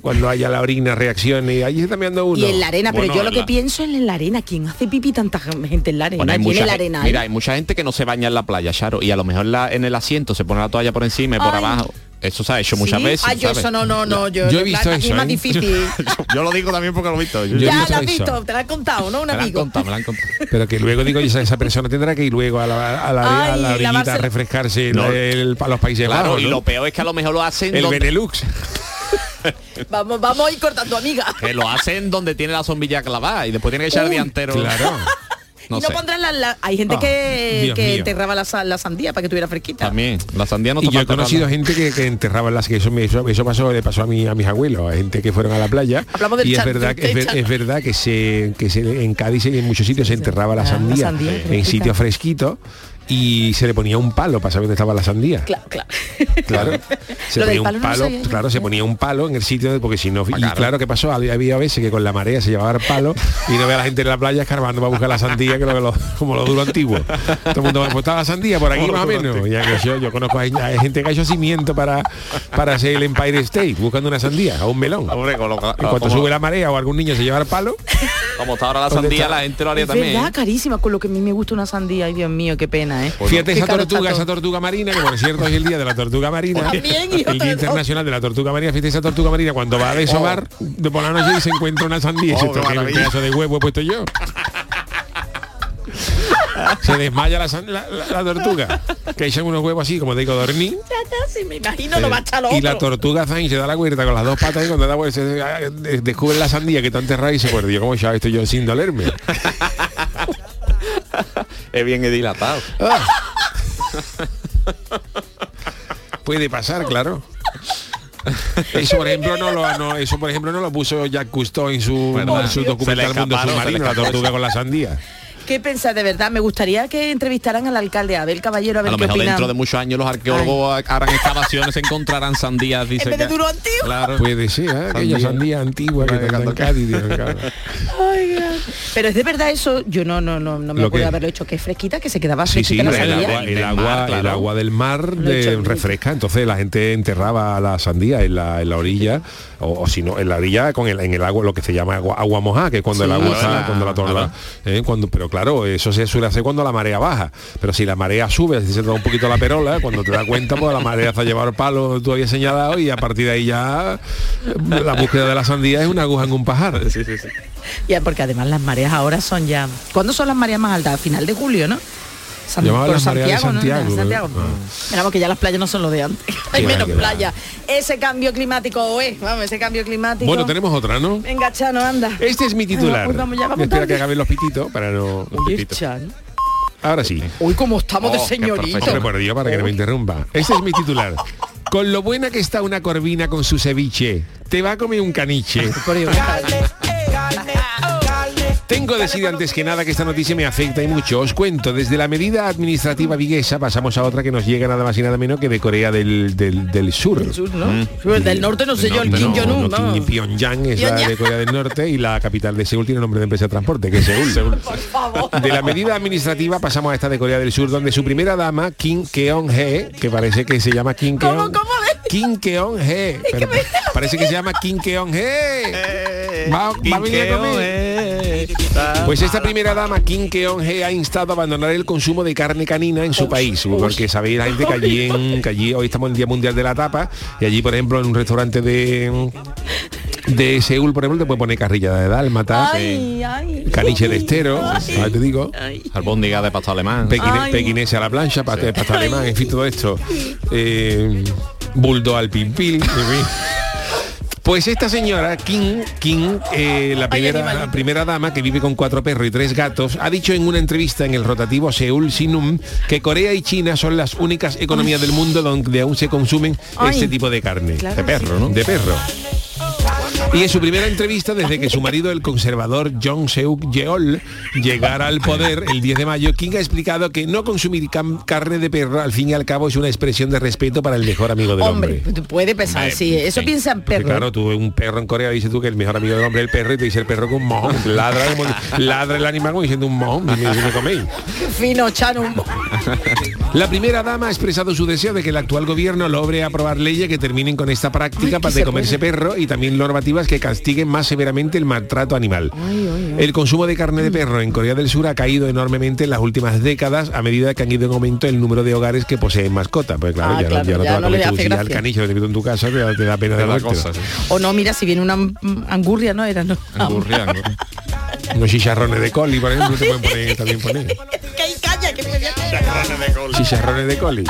cuando haya la orina reaccione y allí se está mirando uno. Y en la arena, pero Bueno, yo lo que la- pienso es en la arena. ¿Quién hace pipí tanta gente en la arena? Bueno, hay ¿Quién mucha en la gen- arena? Mira, ahí? hay mucha gente que no se baña en la playa, Charo, y a lo mejor la- en el asiento se pone la toalla por encima y por Ay. abajo. Eso se ha hecho muchas ¿Sí? veces. Ah, yo ¿sabes? eso no, no, no. Yo, Yo he visto eso, es más ¿eh? difícil. Yo lo digo también porque lo he visto. Yo- Yo he ya visto lo has visto, te lo has contado, ¿no? Un me han amigo. contado, me la han contado. Pero que luego digo, esa, esa persona tendrá que ir luego a la, a la, a la orillita a refrescarse No. el- a los Países Claro, Bajos, y ¿no? lo peor es que a lo mejor lo hacen el donde, Benelux. Vamos, vamos a ir cortando, amiga. que lo hacen donde tiene la zombilla clavada y después tiene que echar el Uy, día entero. Claro. No y no sé. pondrán la, la- Hay gente Ah, que, Dios que enterraba la, la sandía para que estuviera fresquita. También, la sandía no Y yo he conocido gente que, que enterraban las que eso, me- eso, eso pasó, le pasó a, mi, a mis abuelos, a gente que fueron a la playa. Hablamos del y es verdad, es, ver- es verdad que se que se en Cádiz y en muchos sitios se enterraba la Ah, la sandía, sandía en sitios fresquitos y se le ponía un palo para saber dónde estaba la sandía. Claro, claro. Claro. Se Lo ponía un palo, claro, se ponía un palo en el sitio de- porque si no y claro. claro que pasó, había, había veces que con la marea se llevaba el palo y no ve a la gente en la playa escarbando para buscar la sandía que lo, lo- como lo duro antiguo. Todo el mundo pues estaba la sandía por aquí más o menos. antiguo. Ya que yo, yo conozco hay, hay gente que ha hecho cimiento para para hacer el Empire State buscando una sandía o un melón. Hombre, con lo como- sube la marea o algún niño se lleva el palo, Como está ahora la ¿Dónde sandía, está? la gente lo haría Es también. verdad, ¿eh? carísima, con lo que a mí me gusta una sandía. Ay, Dios mío, qué pena, ¿eh? Fíjate esa tortuga, esa tortuga marina, que por cierto es el día de la tortuga marina. También, el Día de Internacional de la Tortuga Marina, fíjate esa tortuga marina cuando va a desovar de por la noche y se encuentra una sandía. Oh, maravilla. pedazo de huevo he puesto yo. se desmaya la, san- la- la- la tortuga, que echan unos huevos así, como me imagino, va a echar lo y la tortuga Zain se da la vuelta con las dos patas y cuando da vuelta se, de- descubre la sandía que está enterrada y se yo como ya estoy yo sin dolerme. Es bien dilatado. Ah. Puede pasar, claro. Eso por ejemplo no lo no, eso por ejemplo no lo puso Jacques Cousteau en su, en su documental Mundo Submarino, la tortuga con la sandía. ¿Qué pensás de verdad? Me gustaría que entrevistaran al alcalde Abel Caballero a A lo qué mejor dentro de muchos años los arqueólogos harán excavaciones, encontrarán sandías, dice vez de duro antiguo. Claro. Puede ser, ¿eh? aquella Sandía. antigua que está en. Cádiz. claro. Pero es de verdad eso, yo no no no, no me ¿Lo acuerdo haberlo hecho, que es fresquita, que se quedaba Sí, sí, fresquita el la agua, sandía. el, Del agua, mar, claro. el agua del mar de- mucho. refresca, entonces la gente enterraba la sandía en la, en la orilla, o, o si no, en la orilla con el, en el agua, lo que se llama agua, agua mojada, que es cuando Sí, el agua está, la- cuando la torna. ¿eh? cuando, pero claro, eso se suele hacer cuando la marea baja, pero si la marea sube, si se te da un poquito la perola, cuando te das cuenta, pues la marea te ha llevado el palo tú habías señalado y a partir de ahí ya eh, la búsqueda de la sandía es una aguja en un pajar. Sí, sí, sí. Ya, porque además las mareas ahora son ya. ¿Cuándo son las mareas más altas? A final de julio, ¿no? San- por de Santiago, ¿no? Santiago, Santiago. ¿no? Miramos que ya las playas no son lo de antes. Hay menos playa. Ese cambio climático, eh, vamos, ese cambio climático. Bueno, tenemos otra, ¿no? Venga, Chano, anda. Este es mi titular. Ay, vamos, ya vamos Espera que acaben los pititos para no... Oye, pititos. Chano. Ahora sí. Uy, cómo estamos Oh, de qué señorito. Hombre, por Dios, para que no me interrumpa. Este es mi titular. Con lo buena que está una corvina con su ceviche, te va a comer un caniche. Tengo que decir antes que nada que esta noticia me afecta y mucho. Os cuento, desde la medida administrativa viguesa pasamos a otra que nos llega nada más y nada menos que de Corea del, del- del Sur. Sur, ¿no? Sur, Del norte no sé Del yo, el Kim no, Jong-un. no. Kim- Pyongyang es la de Corea del Norte y la capital de Seúl tiene nombre de empresa de transporte, que es Seúl. Por favor. De la medida administrativa pasamos a esta de Corea del Sur, donde su primera dama, Kim Keon-hee, que parece que se llama Kim ¿Cómo, Keon... cómo? Kim Keon-hee. pero Parece que se llama Kim Keon-hee. Va, va a venir a comer. Pues esta primera dama, Kim Keon-hee, ha instado a abandonar el consumo de carne canina en su país, porque sabéis la gente que allí, en, que allí hoy estamos en el Día Mundial de la Tapa, y allí, por ejemplo, en un restaurante de de Seúl, por ejemplo, te puede poner carrilla de dálmata, Ay, ay. caniche de estero, ahora te digo, Albóndiga de pasto alemán. pequine- Ay. pequinese a la plancha, pasta de pasta alemán, en fin, todo esto. Eh, buldo al pimpil, en fin. Pues esta señora, Kim, Kim eh, la, primera, la primera dama que vive con cuatro perros y tres gatos, ha dicho en una entrevista en el rotativo Seúl Sinum que Corea y China son las únicas economías del mundo donde aún se consumen Ay. este tipo de carne. Claro, de perro, ¿no? De perro. Y en su primera entrevista, desde que su marido, el conservador Jong Seuk Yeol, llegara al poder el 10 de mayo, King ha explicado que no consumir carne de perro, al fin y al cabo, es una expresión de respeto para el mejor amigo del hombre. Hombre, puede pensar, Hombre, sí, eso sí. piensa en perro. claro, tú un perro en Corea dices tú que el mejor amigo del hombre es el perro y te dice el perro con un mojón. Ladra, ladra el animal como diciendo un mojón. Y me, me coméis. Qué fino, Chano. La primera dama ha expresado su deseo de que el actual gobierno logre aprobar leyes que terminen con esta práctica Ay, para que de se comerse perro y también normativas que castiguen más severamente el maltrato animal. El consumo de carne de perro en Corea del Sur ha caído enormemente en las últimas décadas a medida que han ido en aumento el número de hogares que poseen mascotas. Pues claro, Ah, ya, claro, no, ya no ya te va a no comer caniche lo tienes tú en tu casa, te da, te da pena de la cosa, sí. O no, mira, si viene una mm, angurria, ¿no? Era, ¿no? Angurria. Unos chicharrones de coli, por ejemplo, te pueden poner, también poner. Que ahí calla, que me voy a- Chicharrones de coli.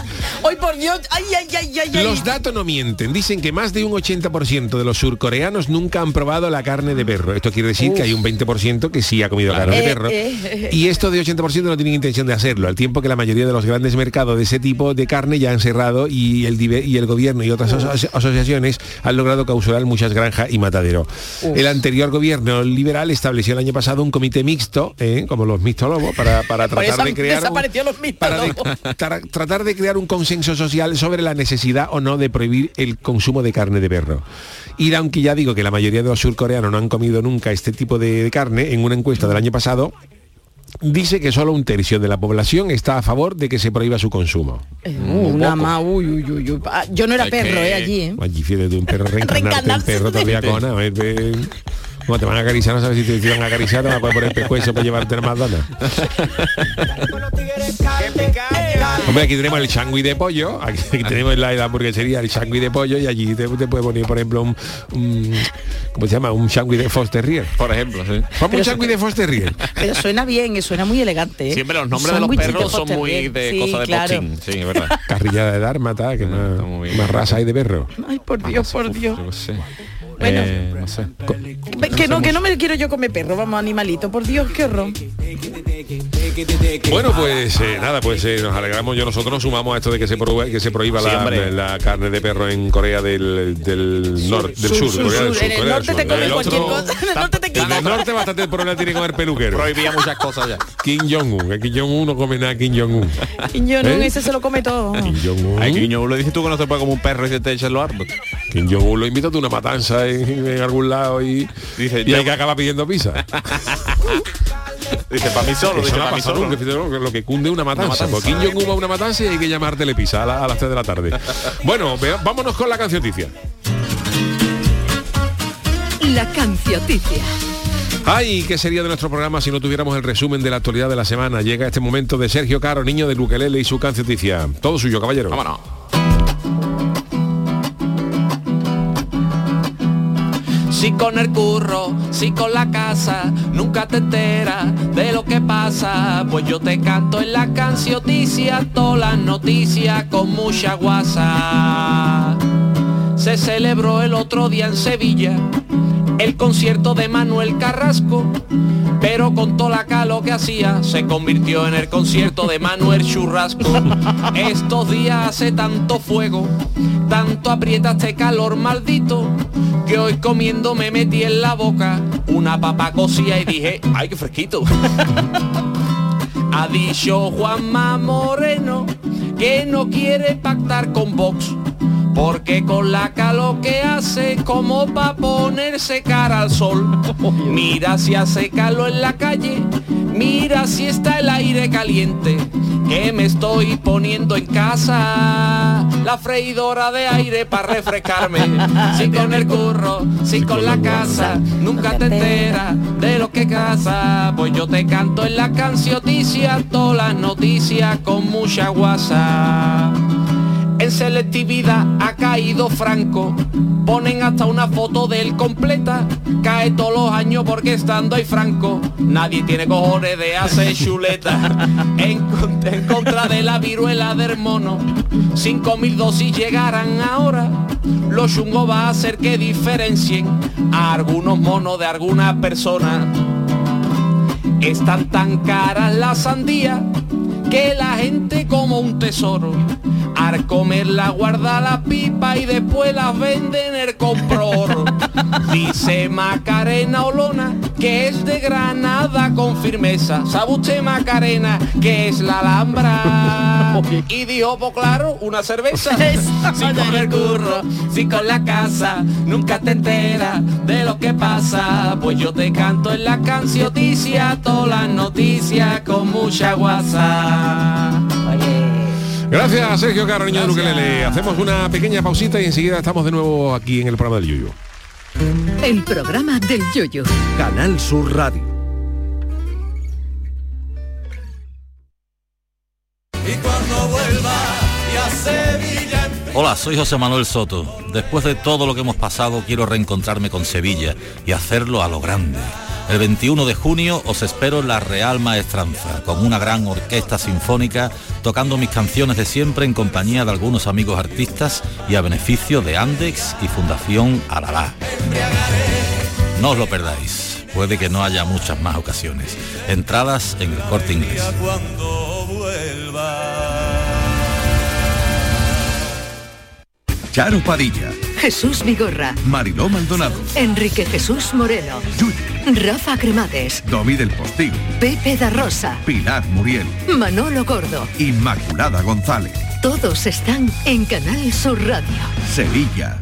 Ay, por Dios, ay, ay, ay, ay, ay. Los datos no mienten. Dicen que más de un 80% de los surcoreanos nunca han probado la carne de perro. Esto quiere decir que hay un 20% que sí ha comido carne de Eh, perro. eh, eh. Y estos de 80% no tienen intención de hacerlo, al tiempo que la mayoría de los grandes mercados de ese tipo de carne ya han cerrado y el, y el gobierno y otras aso- asociaciones han logrado causar muchas granjas y mataderos. El anterior gobierno liberal estableció el año pasado un comité mixto, ¿eh? como los mixtolobos, para, para tratar de crear... para de- mixtolobos. tra- tratar de crear un consenso social sobre la necesidad o no de prohibir el consumo de carne de perro. Y aunque ya digo que la mayoría de los surcoreanos no han comido nunca este tipo de, de carne, en una encuesta del año pasado, dice que solo un tercio de la población está a favor de que se prohíba su consumo. Eh, uh, una más, uy, uy, uy, uy. Ah, Yo no era Es perro, que- eh, allí, ¿eh? Allí fíjate de un perro reencarnarte perro todavía con Como te van a acariciar, no sabes si te, a acariciar, te van a poner el pescuezo para llevarte al McDonald's. Hombre, aquí tenemos el changui de pollo, aquí tenemos la, la hamburguesería, el changui de pollo y allí te, te puede poner, por ejemplo, un, un- ¿cómo se llama? Un changui de Foster Terrier. Por ejemplo, sí. Ponme un changui de Foster Terrier. Pero suena bien, suena muy elegante. ¿eh? Siempre los nombres de los perros son muy de Sí, cosas de claro. Sí, es verdad. Carrillada de dármata, que está más, más raza hay de perro. Ay, por Dios, por Dios. Yo qué sé. Bueno. Eh, no sé. Ve- Que no, que no me quiero yo comer perro, vamos, animalito, por Dios, qué horror. Bueno, pues eh, nada, pues eh, nos alegramos, yo nosotros nos sumamos a esto de que se prohíba, que se prohíba Sí, la, la carne de perro en Corea del, del norte, del sur, sur, Corea del sur. En el norte te En comes el cualquier cosa, en el norte te En el quitas. norte bastante problema tiene comer peluquero. Prohibía muchas cosas ya. Kim Jong-un, Kim Jong-un no come nada Kim Jong-un. Yo no, ¿Eh? ese se lo come todo. Kim Jong-un. Ay, niño, lo dices tú que no se puede como un perro y se te echa en los árboles. Kim Jong-un lo invita a una matanza en, en algún lado y, Dice, y hay que acaba pidiendo pizza. Dice, para mí solo, dice, no ha para mí pasado solo. nunca, fíjate, lo que- lo que cunde una matanza. matanza. Pues Kim Jong-un va a una matanza y hay que llamártele pizza a, la- a las 3 de la tarde. bueno, vámonos con la cancioticia. La cancioticia. Ay, ¿qué sería de nuestro programa si no tuviéramos el resumen de la actualidad de la semana? Llega este momento de Sergio Caro, niño de Luquelele y su cancioticia. Todo suyo, caballero. Vámonos. Si con el curro, si con la casa, nunca te enteras de lo que pasa. Pues yo te canto en la cancioticia, todas las noticias con mucha guasa. Se celebró el otro día en Sevilla el concierto de Manuel Carrasco, pero con toda la calo que hacía se convirtió en el concierto de Manuel Churrasco. Estos días hace tanto fuego, tanto aprieta este calor maldito, que hoy comiendo me metí en la boca una papa cocida y dije, ¡ay, qué fresquito! Ha dicho Juanma Moreno que no quiere pactar con Vox. Porque con la calor que hace como pa' ponerse cara al sol. Mira si hace calor en la calle, Mira si está el aire caliente que me estoy poniendo en casa. La freidora de aire para refrescarme. Si con el curro, si con la casa, nunca te enteras de lo que casa. Pues yo te canto en la cancioticia todas las noticias con mucha guasa. En selectividad ha caído Franco. Ponen hasta una foto de él completa. Cae todos los años porque estando ahí Franco. Nadie tiene cojones de hacer chuleta. En, con- en contra de la viruela del mono. 5.000 dosis llegarán ahora. Lo chungo va a hacer que diferencien a algunos monos de algunas personas. Están tan caras las sandías que la gente como un tesoro. Al comerla guarda la pipa y después las vende en el compror. Dice Macarena Olona que es de Granada con firmeza. ¿Sabe usted Macarena que es la Alhambra? Y dijo, pues claro, una cerveza. Si con el curro, si con la casa, nunca te enteras de lo que pasa. Pues yo te canto en la cancioticia, todas las noticias con mucha guasa. Gracias, Sergio Caro, niño de Luquelele. Hacemos una pequeña pausita y enseguida estamos de nuevo aquí en el programa del Yuyo. El programa del yoyo. Canal Sur Radio. Hola, soy José Manuel Soto. Después de todo lo que hemos pasado, quiero reencontrarme con Sevilla y hacerlo a lo grande. El 21 de junio os espero en la Real Maestranza, con una gran orquesta sinfónica, tocando mis canciones de siempre en compañía de algunos amigos artistas y a beneficio de Andex y Fundación Alalá. No os lo perdáis, puede que no haya muchas más ocasiones. Entradas en el corte inglés. Charo Padilla, Jesús Vigorra. Mariló Maldonado, Enrique Jesús Moreno. Rafa Cremades. Domi del Postín, Pepe da Rosa. Pilar Muriel, Manolo Gordo. Inmaculada González, Todos están en Canal Sur Radio. Sevilla.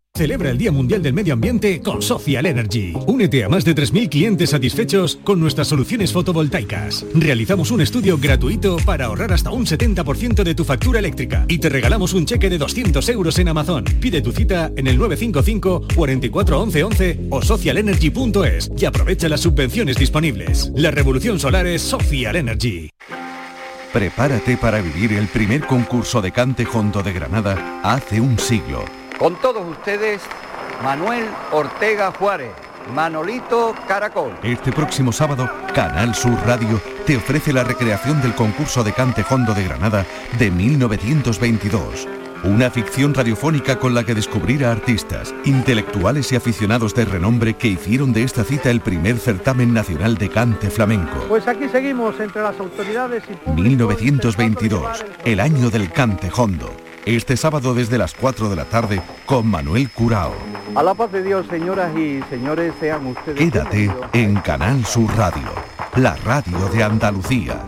Celebra el Día Mundial del Medio Ambiente con Social Energy. Únete a más de 3.000 clientes satisfechos con nuestras soluciones fotovoltaicas. Realizamos un estudio gratuito para ahorrar hasta un 70% de tu factura eléctrica y te regalamos un cheque de 200 euros en Amazon. Pide tu cita en el 955 44 11 11 o socialenergy.es y aprovecha las subvenciones disponibles. La revolución solar es Social Energy. Prepárate para vivir el primer concurso de cante hondo de Granada hace un siglo. Con todos ustedes, Manuel Ortega Juárez, Manolito Caracol. Este próximo sábado, Canal Sur Radio te ofrece la recreación del concurso de cante hondo de Granada de 1922. Una ficción radiofónica con la que descubrir a artistas, intelectuales y aficionados de renombre que hicieron de esta cita el primer certamen nacional de cante flamenco. Pues aquí seguimos entre las autoridades y público 1922, el año del cante hondo. Este sábado desde las 4 de la tarde con Manuel Curao. A la paz de Dios, señoras y señores, sean ustedes Quédate en Canal Sur Radio, la radio de Andalucía.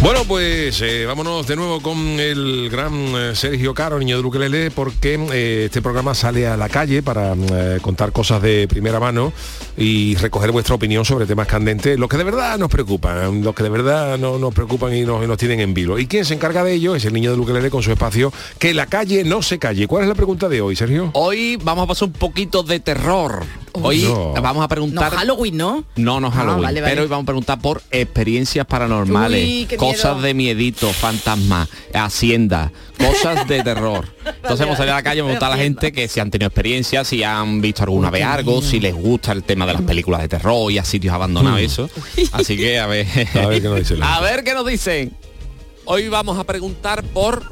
Bueno, pues eh, vámonos de nuevo con el gran eh, Sergio Caro, niño de Luquelele, porque eh, este programa sale a la calle para contar cosas de primera mano y recoger vuestra opinión sobre temas candentes, los que de verdad nos preocupan, los que de verdad no, nos preocupan y nos, y nos tienen en vilo. Y quien se encarga de ello es el niño de Luquelele con su espacio Que la calle no se calle. ¿Cuál es la pregunta de hoy, Sergio? Hoy vamos a pasar un poquito de terror. Hoy No. vamos a preguntar... No, Halloween, ¿no? No, no es Ah, Halloween, vale, vale. pero hoy vamos a preguntar por experiencias paranormales, Uy, cosas miedo. de miedito, fantasmas, hacienda, cosas de terror. Entonces hemos salido a la calle a preguntar a la gente que si han tenido experiencias, si han visto alguna vez algo, si les gusta el tema de las películas de terror y a sitios abandonados y eso. Así que a ver, A ver qué nos dice la a ver qué nos dicen. Hoy vamos a preguntar por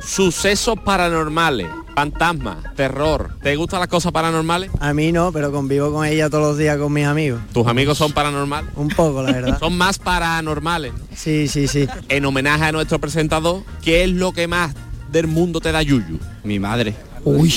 sucesos paranormales, fantasmas, terror. ¿Te gustan las cosas paranormales? A mí no, pero convivo con ella todos los días con mis amigos. ¿Tus amigos son paranormales? Un poco, la verdad. Son más paranormales. ¿no? Sí, sí, sí. En homenaje a nuestro presentador, ¿qué es lo que más del mundo te da yuyu? Mi madre. Uy,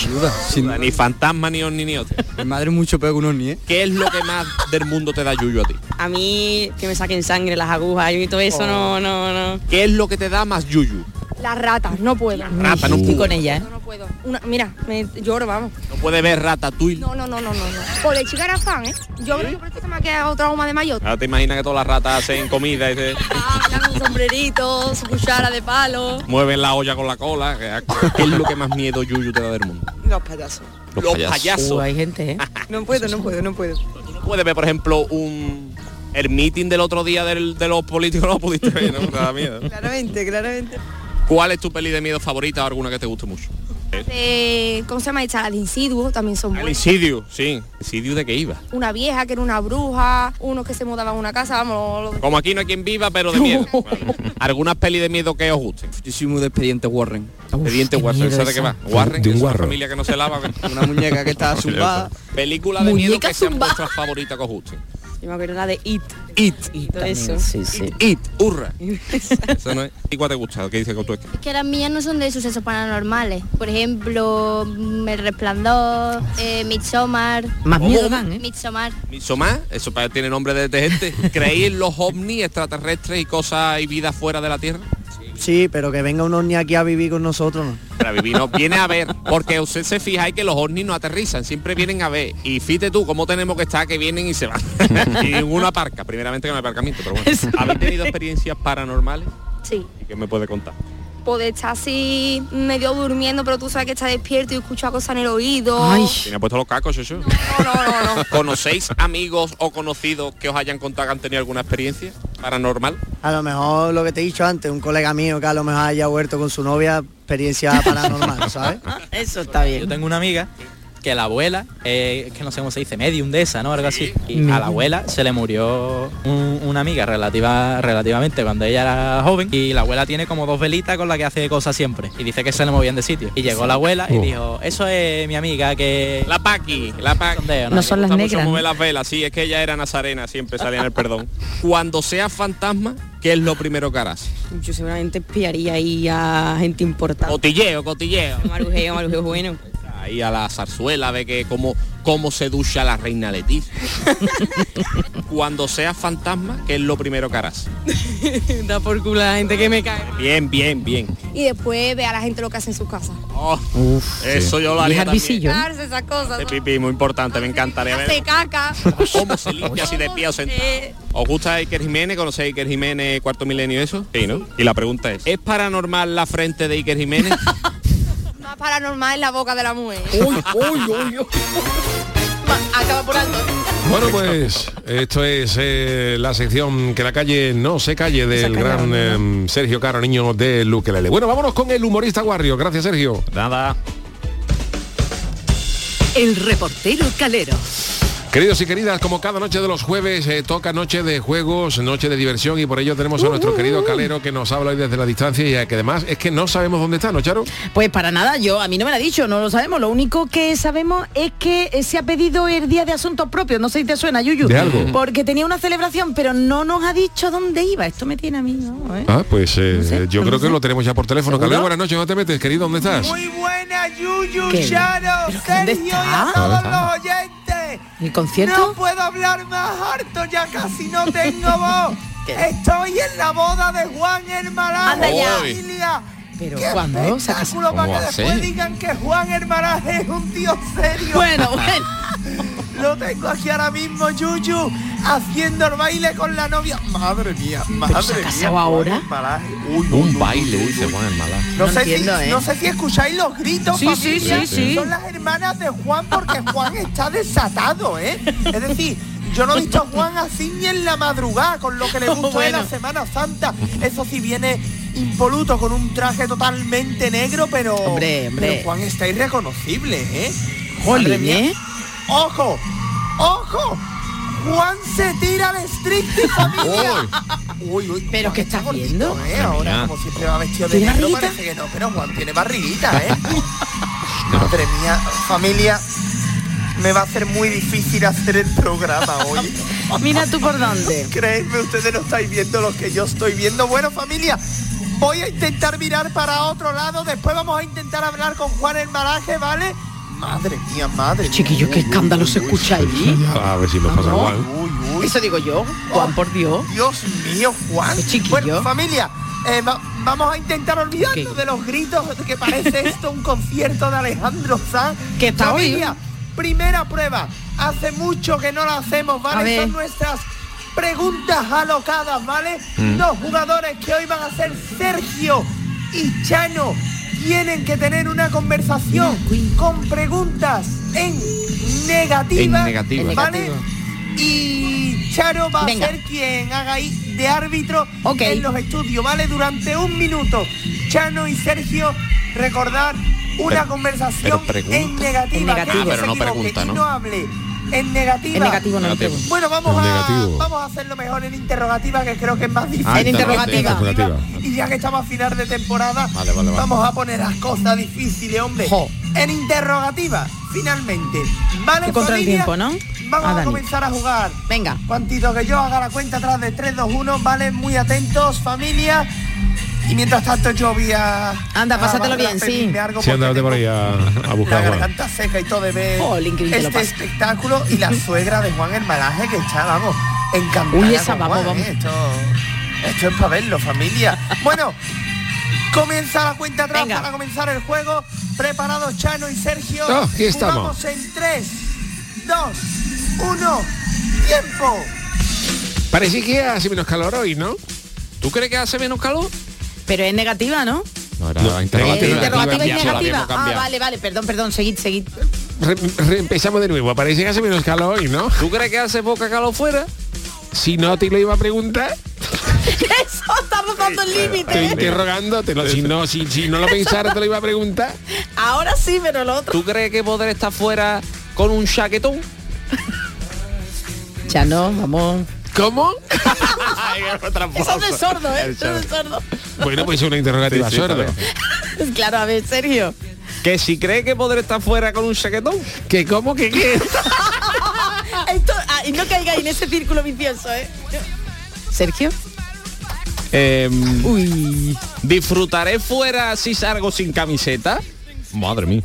ni fantasma ni ovni ni otro. Mi madre es mucho peor que un ovni, ¿eh? ¿Qué es lo que más del mundo te da yuyu a ti? A mí que me saquen sangre las agujas y todo eso no, no, no. ¿Qué es lo que te da más yuyu? Las ratas, no puedo. Rata, no Estoy puedo. con ella, ¿eh? No puedo. Una, mira, me lloro, vamos. No puede ver Ratatouille. No, no, no, no, no. no. Por el chica era fan, ¿eh? Yo creo que por esto se me ha quedado trauma de mayor. Ahora te imaginas que todas las ratas hacen comida y se Ah, un sombrerito, su cuchara de palo. mueven la olla con la cola. ¿Qué asco. ¿Qué es lo que más miedo yuyu te da del mundo? Los payasos. Los, payasos. Uh, hay gente, ¿eh? No puedo, no puedo, no puedo. No puedes ver, por ejemplo, un el meeting del otro día del- de los políticos no lo pudiste ver, ¿no? Te da miedo. Claramente, claramente. ¿Cuál es tu peli de miedo favorita o alguna que te guste mucho? Eh, ¿Cómo se llama esta? La de Insidious también son El buenas. Insidio, sí. ¿Insidio de qué iba? Una vieja que era una bruja, unos que se mudaban a una casa, vamos, lo- lo- Como aquí no hay quien viva, pero de miedo. Vale. ¿Algunas peli de miedo que os gusten? Yo soy muy de expediente Warren. Expediente Warren, ¿sabes de qué va? Warren, De un que es una guarro. familia que no se lava. Una muñeca que está zumbada. Película de miedo que sean zumbada. vuestras favoritas que os gusten. Yo me acuerdo la de It. It. Y todo eso. Sí, sí. It, hurra. Eso no es. ¿Y cuál te gusta? ¿Qué dice con tu es? Que las mías no son de sucesos paranormales. Por ejemplo, El Resplandor, eh, Midsommar. Más miedo dan, ¿eh? Midsommar. Midsommar, eso para tiene nombre de, de gente. ¿Creéis en los ovnis extraterrestres y cosas y vida fuera de la Tierra? Sí, pero que venga un ovni aquí a vivir con nosotros, ¿no? Para vivir no, viene a ver, porque usted se fija que los ovnis no aterrizan, siempre vienen a ver. Y fíjate tú cómo tenemos que estar que vienen y se van. y ninguno aparca, primeramente que no hay aparcamiento, pero bueno. ¿Habéis tenido experiencias paranormales? Sí. ¿Y qué me puede contar? Poder estar así medio durmiendo, pero tú sabes que está despierto y escucha cosas en el oído. Ay. ¿Tiene ha puesto los cacos, eso? No, no, no, no. ¿Conocéis amigos o conocidos que os hayan contado que han tenido alguna experiencia paranormal? A lo mejor lo que te he dicho antes, un colega mío que a lo mejor haya vuelto con su novia, experiencia paranormal, ¿sabes? Eso está Yo bien. tengo una amiga que la abuela, eh, es que no sé cómo se dice, medium de esa, ¿no? Algo así. Y a la abuela se le murió un- una amiga relativa, relativamente cuando ella era joven y la abuela tiene como dos velitas con la que hace cosas siempre. Y dice que se le movían de sitio. Y llegó la abuela y dijo, eso es mi amiga que... La Paqui, la Paqui. Sondeo, No son las negras. ¿no? las velas, sí, es que ella era nazarena, siempre salía en el perdón. Cuando seas fantasma, ¿qué es lo primero que harás? Yo seguramente espiaría ahí a gente importante. Cotilleo, cotilleo. Marujeo, marujeo bueno. Ahí a la zarzuela, ve que cómo, cómo se ducha la reina Leticia. Cuando seas fantasma, ¿qué es lo primero que harás? da por culo a la gente que me cae. Bien, bien, bien. Y después ve a la gente lo que hace en sus casas. Oh, Uf, eso yo lo haría también. ¿eh? Esas cosas. De ¿no? pipí, muy importante, me encantaría ver caca. cómo se limpia así de pie o sentado. Eh, ¿Os gusta Iker Jiménez? ¿Conocéis a Iker Jiménez, cuarto milenio eso? Sí, ¿no? Y la pregunta es, ¿es paranormal la frente de Iker Jiménez? más paranormal en la boca de la mujer. Acaba por alto. Bueno, pues esto es eh, la sección que la calle no se calle del Se gran eh, Sergio Caro, niño de Luquelele. Bueno, vámonos con el humorista Guarrio. Gracias, Sergio. Nada. El reportero Calero. Queridos y queridas, como cada noche de los jueves eh, toca noche de juegos, noche de diversión y por ello tenemos a nuestro querido Calero que nos habla hoy desde la distancia y que además es que no sabemos dónde está, ¿no, Charo? Pues para nada, yo a mí no me lo ha dicho, no lo sabemos. Lo único que sabemos es que eh, se ha pedido el día de asuntos propios. No sé si te suena, Yuyu. ¿De algo? Porque tenía una celebración, pero no nos ha dicho dónde iba. Esto me tiene a mí, ¿no? ¿Eh? Ah, pues eh, sé, yo no creo que sé. lo tenemos ya por teléfono. ¿Seguro? Calero, buenas noches, ¿dónde te metes, querido? ¿Dónde estás? Muy buena, Yuyu, ¿Qué? Charo, ¿Pero que dónde Sergio y está? a todos ¿Dónde está? los oyentes. ¿El concierto? No puedo hablar más harto, ya casi no tengo voz. Estoy en la boda de Juan Hermarán Anda ya. familia. Pero ¡Qué ¿cuándo? ¿Sacas- espectáculo para ¿Cómo que después digan que Juan Hermarán es un tío serio! Bueno, bueno. Lo tengo aquí ahora mismo, Yuyu, haciendo el baile con la novia. Madre mía, madre se ha mía. casado ahora? el Malaje. Uy, uy, Un uy, baile, uy, dice uy. Juan el Malá. No, No sé entiendo, si, ¿eh? no sé si escucháis los gritos, Sí, sí, familia. sí, sí. Son las hermanas de Juan porque Juan está desatado, ¿eh? Es decir, yo no he visto a Juan así ni en la madrugada, con lo que le gustó de Bueno. la Semana Santa. Eso sí viene impoluto con un traje totalmente negro, pero, Hombre, hombre. pero Juan está irreconocible, ¿eh? Jolín, Madre mía. ¿eh? ¡Ojo! ¡Ojo! Juan se tira al stricto familia. Uy, uy, ¿Pero qué estás gordito, viendo? ¿eh? Ahora, como siempre va vestido de ¿Tiene negro, parece que no, pero Juan tiene barriguita, ¿eh? Madre mía, familia, me va a ser muy difícil hacer el programa hoy. Mira tú por dónde. Creedme, ustedes no estáis viendo lo que yo estoy viendo. Bueno, familia, voy a intentar mirar para otro lado. Después vamos a intentar hablar con Juan el Malaje, ¿vale? Madre mía, madre mía. Chiquillos, qué escándalo se escucha allí. A ver si nos pasa uy. Eso digo yo. Juan, por Dios. Dios mío, Juan. Qué chiquillo. Bueno, familia, eh, va- vamos a intentar olvidarnos ¿Qué? de los gritos que parece esto un concierto de Alejandro Sanz. Que está hoy. primera prueba. Hace mucho que no la hacemos, A ¿vale? ver. Son nuestras preguntas alocadas, ¿vale? Mm. Dos jugadores que hoy van a ser Sergio y Chano. Tienen que tener una conversación con preguntas en negativa, En negativa. ¿vale? Y Charo va Venga. a ser quien haga ahí de árbitro en los estudios, ¿vale? Durante un minuto. Chano y Sergio, recordar una Pero- conversación pero en negativa. En Ah, pero no hable en negativa. En negativo no lo Negativo. Bueno, vamos En a, negativo. vamos a hacerlo mejor en interrogativa, que creo que es más difícil. Ah, En interrogativa. Interrogativa. Y ya que estamos a final de temporada, Vale, vale, vale. vamos a poner las cosas difíciles, hombre. Jo. En interrogativa, finalmente. ¿Vale, contra el familia? tiempo, ¿no? Vamos Ah, a Dani. comenzar a jugar. Venga. Cuantito que yo haga la cuenta atrás de 3, 2, 1, ¿vale? Muy atentos, familia. Y mientras tanto yo voy a... Anda, a pásatelo barrer, a bien, sí. algo Sí, andate por ahí a, a La buscar a Juan. garganta seca y todo de ver lo este espectáculo y la suegra de Juan el Malaje que está, vamos, encantada. Uy, esa, vamos, Juan, vamos. ¿eh? Esto, esto es para verlo, familia. Bueno, comienza la cuenta atrás Venga. para comenzar el juego. Preparados Chano y Sergio. Oh, aquí estamos. Jugamos en 3, 2, 1, tiempo. Parece que hace menos calor hoy, ¿no? ¿Tú crees que hace menos calor? Pero es negativa, ¿no? No, era No, interrogativa. Eh, interrogativa y negativa. Ah, vale, vale, perdón, perdón, seguid, seguid. Re- re- empezamos de nuevo. Parece que hace menos calor hoy, ¿no? ¿Tú crees que hace poca calor fuera? Si no te lo iba a preguntar, Eso está rozando el estoy límite. ¿eh? interrogándotelo. Si no, si, si no lo pensara, te lo iba a preguntar. Ahora sí, pero el otro. ¿Tú crees que poder estar fuera con un chaquetón? Ya no, vamos. ¿Cómo? Eso es de sordo, ¿eh? Eso es de sordo. Bueno, pues es una interrogativa Sí, sí, sordo. Claro, a ver, Sergio. Que si cree que poder estar fuera con un chaquetón. ¿Que cómo que qué? Esto, ah, y no caigáis en ese círculo vicioso, ¿eh? Sergio. Em, Uy. ¿Disfrutaré fuera si salgo sin camiseta? Madre mía.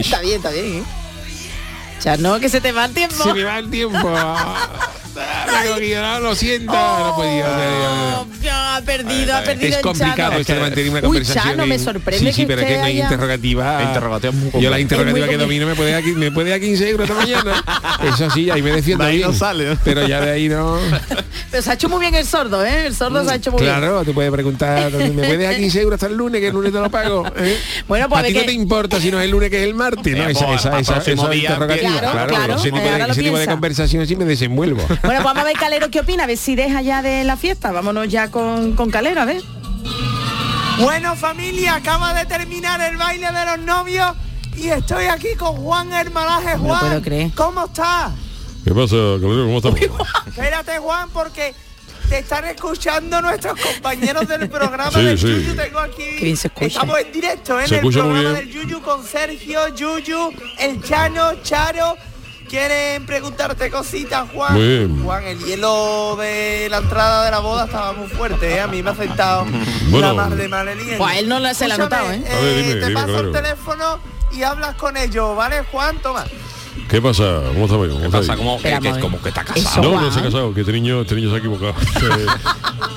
Está bien, está bien, ¿eh? Ya no, que se te va el tiempo. Se me va el tiempo. Ah, no, lo siento. no podía. Ha perdido, ha perdido Es el complicado Chano. esto de mantener una Uy, conversación. Chano, me en- sorprende Sí, sí, que pero es que no hay haya- interrogativa. La interrogativa es muy Yo la interrogativa que domino me puede, qui- me puede dar 15 euros esta mañana. Eso sí, ahí me defiendo De ahí bien. no sale. Pero ya de ahí no. Pero se ha hecho muy bien el sordo, ¿eh? El sordo se ha hecho muy bien. Claro, te puedes preguntar, ¿me puedes dar 15 euros hasta el lunes? Que el lunes te lo pago. ¿eh? Bueno, pues a a ti no que- te importa si no es el lunes que es el martes, ¿no? Eh, Esa, esa, interrogativa. Claro, Claro, ese tipo, de, lo ese tipo de piensa. conversación sí me desenvuelvo. Bueno, pues vamos a ver Calero qué opina, a ver si deja ya de la fiesta. Vámonos ya con, con Calero, a ver. Bueno familia, acaba de terminar el baile de los novios y estoy aquí con Juan Hermanaje. No Juan, creer. ¿cómo estás? ¿Qué pasa, Calero? ¿Cómo? Espérate Juan, porque te están escuchando nuestros compañeros del programa Sí, del sí. Yuyu. Tengo aquí. Estamos en directo ¿eh? en el programa del Yuyu con Sergio, Yuyu, el Chano, Charo. Quieren preguntarte cositas, Juan. Bien. Juan, el hielo de la entrada de la boda estaba muy fuerte, ¿eh? A mí me ha afectado Bueno. la mar de mal el hielo. Pues a él no la- se la ha notado, ¿eh? A ver, dime, te dime, paso el teléfono y hablas con ellos, ¿vale, Juan? Toma. ¿Qué pasa? ¿Cómo estamos? ¿Cómo ¿Qué pasa? Como que, que- como que está casado. No, no se ha casado, que este niño, este niño se ha equivocado.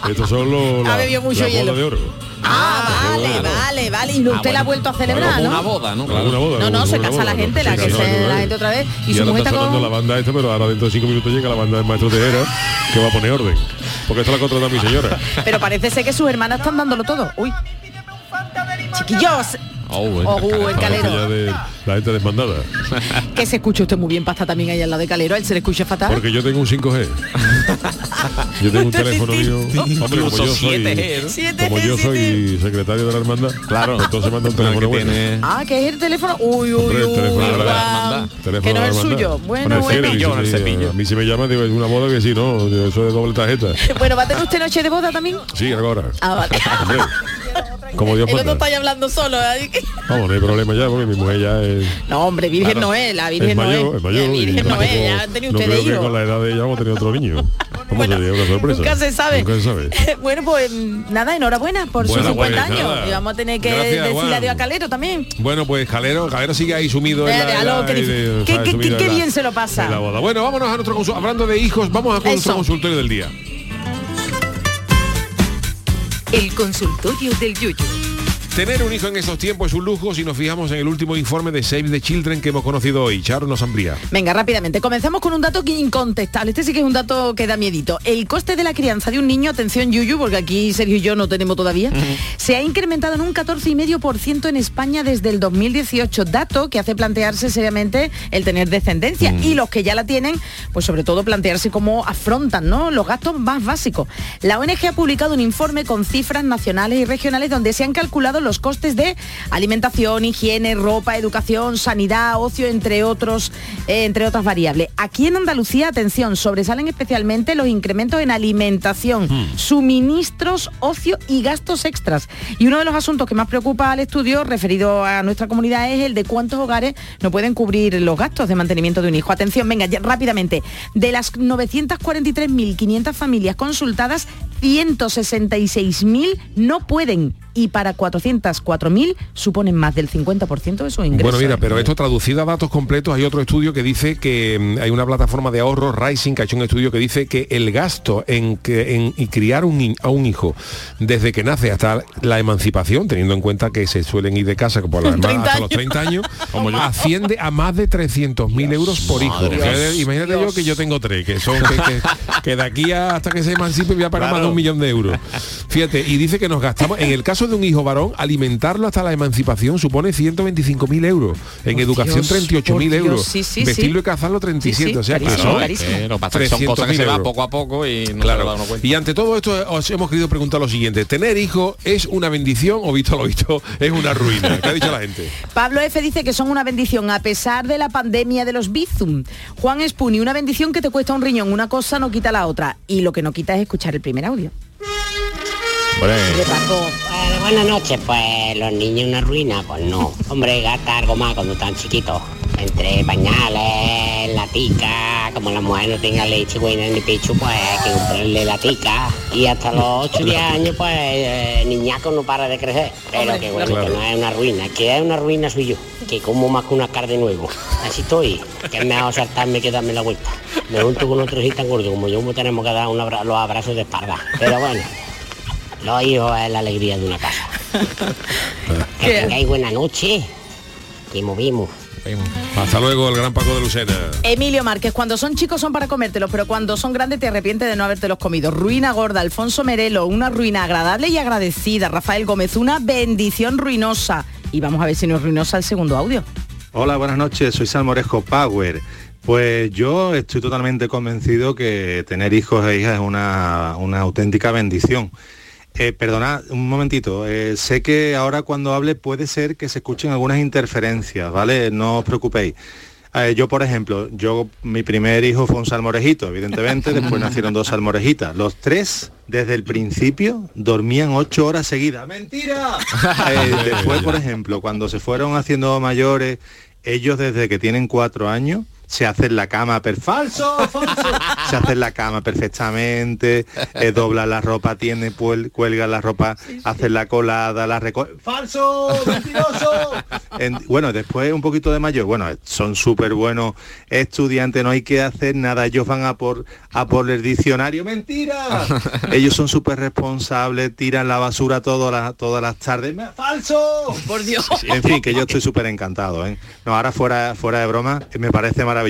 Eh, Estos son los Ha la, bebido mucho la boda de oro. Ah, vale, vale, vale. Y no, Ah, usted la ha bueno. vuelto a celebrar, ¿no? una boda, ¿no? Claro, una boda, No, no, se boda, casa la ¿no? gente, la Sí, que sí, se la gente otra vez. Y Y su ahora mujer está está sonando con... la banda esta, pero ahora dentro de cinco minutos llega la banda del maestro Tejera, que va a poner orden. Porque esto la contrata mi señora. Pero parece ser que sus hermanas están dándolo todo. Uy. Chiquillos, Oh, Oh, uh, el calero. de la gente desmandada. que se escucha usted muy bien, pasta también ahí al lado de Calero. A él se le escucha fatal. Porque yo tengo un 5G. Yo tengo un teléfono mío. Hombre, como yo soy, 7G, ¿no? como yo soy secretario de la hermandad, Claro. pues entonces manda un teléfono bueno. Ah, que es el teléfono. Uy, uy, Hombre, el uy. Que no es el suyo. Bueno, bueno. y si- A mí si me llama, digo, es una boda que sí, no, eso de doble tarjeta. Bueno, ¿va a tener usted noche de boda también? Sí, ahora. Ah, vale. Hombre, como Dios manda. está hablando solo. ¿eh? Vamos, no hay problema ya, porque mi mujer ya es... No, hombre, Virgen Claro. no es, la Virgen es no mayor, es. es mayor. Y Virgen no es, ya han tenido no ustedes creo que hijos. con la edad de ella vamos a tener otro niño. ¿Cómo sería? Una sorpresa. Nunca se sabe. Nunca se sabe. bueno, pues nada, enhorabuena por Bueno, sus 50 pues, años. nada. Y vamos a tener que Gracias, decirle Juan. adiós a Calero también. Bueno, pues Calero, Calero sigue ahí sumido en la, qué bien se lo pasa. en la boda. Bueno, vámonos a nuestro consultorio. Hablando de hijos, vamos a nuestro consultorio del día. El consultorio del Yuyu. Tener un hijo en estos tiempos es un lujo si nos fijamos en el último informe de Save the Children que hemos conocido hoy. Charo nos amplía. Venga, rápidamente. Comenzamos con un dato que incontestable. Este sí que es un dato que da miedito. El coste de la crianza de un niño, atención Yuyu, porque aquí Sergio y yo no tenemos todavía, se ha incrementado en un 14,5% en España desde el 2018. Dato que hace plantearse seriamente el tener descendencia. Y los que ya la tienen, pues sobre todo plantearse cómo afrontan ¿no? los gastos más básicos. La ONG ha publicado un informe con cifras nacionales y regionales donde se han calculado los costes de alimentación, higiene, ropa, educación, sanidad, ocio, entre otros, eh, entre otras variables. Aquí en Andalucía, atención, sobresalen especialmente los incrementos en alimentación, suministros, ocio y gastos extras. Y uno de los asuntos que más preocupa al estudio referido a nuestra comunidad es el de cuántos hogares no pueden cubrir los gastos de mantenimiento de un hijo. Atención, venga, ya, rápidamente. De las 943.500 familias consultadas, 166.000 no pueden y para 404.000 suponen más del 50% de sus ingresos. Bueno, mira, pero esto traducido a datos completos, hay otro estudio que dice que mm, hay una plataforma de ahorro, Rising, que ha hecho un estudio que dice que el gasto en, que, en y criar un, a un hijo desde que nace hasta la emancipación, teniendo en cuenta que se suelen ir de casa por la, 30 hasta los 30 años, asciende a más de 300.000 euros por hijo. Dios. imagínate yo que yo tengo tres, que son que, que- que de aquí a- hasta que se emancipe voy a pagar más de un millón de euros. Fíjate, y dice que nos gastamos, en el caso de un hijo varón, alimentarlo hasta la emancipación supone 125.000 euros. En Por educación, Dios, 38.000 por Dios, euros. sí, sí, Vestirlo sí. y cazarlo, 37. Sí, sí, o sea, que carísimo, son carísimo. Eh, lo que pasa es que son cosas que se 300.000 va poco a poco y no se Claro. da uno cuenta. Y ante todo esto os hemos querido preguntar lo siguiente. ¿Tener hijos es una bendición o visto lo visto es una ruina? ¿Qué ha dicho la gente? Pablo F dice que son una bendición a pesar de la pandemia de los Bizum. Juan Espuni, una bendición que te cuesta un riñón, una cosa no quita la otra. Y lo que no quita es escuchar el primer audio. Paco. Bueno, buenas noches, pues los niños una ruina, pues no. Hombre, gasta algo más cuando están chiquitos. Entre pañales, latica, como la mujer no tenga leche buena ni pecho, pues hay que comprarle latica. Y hasta los 8 o 10 años, pues eh, niñaco no para de crecer. Pero que bueno, claro. que no es una ruina. Que es una ruina soy yo, que como más que una cara de nuevo. Así estoy, que es mejor saltarme que darme la vuelta. Me junto con otros y tan gordos como yo, me tenemos que dar un abra- los abrazos de espalda. Pero bueno. Los hijos es la alegría de una casa. Que tengáis buena noche. Y movimos. Hasta luego, el gran Paco de Lucena. Emilio Márquez, cuando son chicos son para comértelos, pero cuando son grandes te arrepientes de no habértelos comido. Ruina gorda, Alfonso Merelo, una ruina agradable y agradecida. Rafael Gómez, una bendición ruinosa. Y vamos a ver si no es ruinosa el segundo audio. Hola, buenas noches, soy Salmorejo Power. Pues yo estoy totalmente convencido que tener hijos e hijas es una, una auténtica bendición. Eh, perdonad un momentito, eh, sé que ahora cuando hable puede ser que se escuchen algunas interferencias, ¿vale? No os preocupéis. Eh, yo, por ejemplo, yo mi primer hijo fue un salmorejito, evidentemente, después nacieron dos salmorejitas. Los tres, desde el principio, dormían ocho horas seguidas. ¡Mentira! Eh, después, por ejemplo, cuando se fueron haciendo mayores, ellos desde que tienen cuatro años, se hace en la cama per falso, falso. se hace en la cama perfectamente, eh, dobla la ropa, tiene, puel- cuelga la ropa, hace la colada, la recoge. ¡Falso! ¡Mentiroso! En- bueno, después un poquito de mayor, bueno, son súper buenos estudiantes, no hay que hacer nada, ellos van a por a por el diccionario, mentira. ellos son súper responsables, tiran la basura todas las todas las tardes. ¡Me- ¡Falso! Por Dios. En fin, que yo estoy súper encantado. ¿eh? No, ahora fuera, fuera de broma, me parece maravilloso,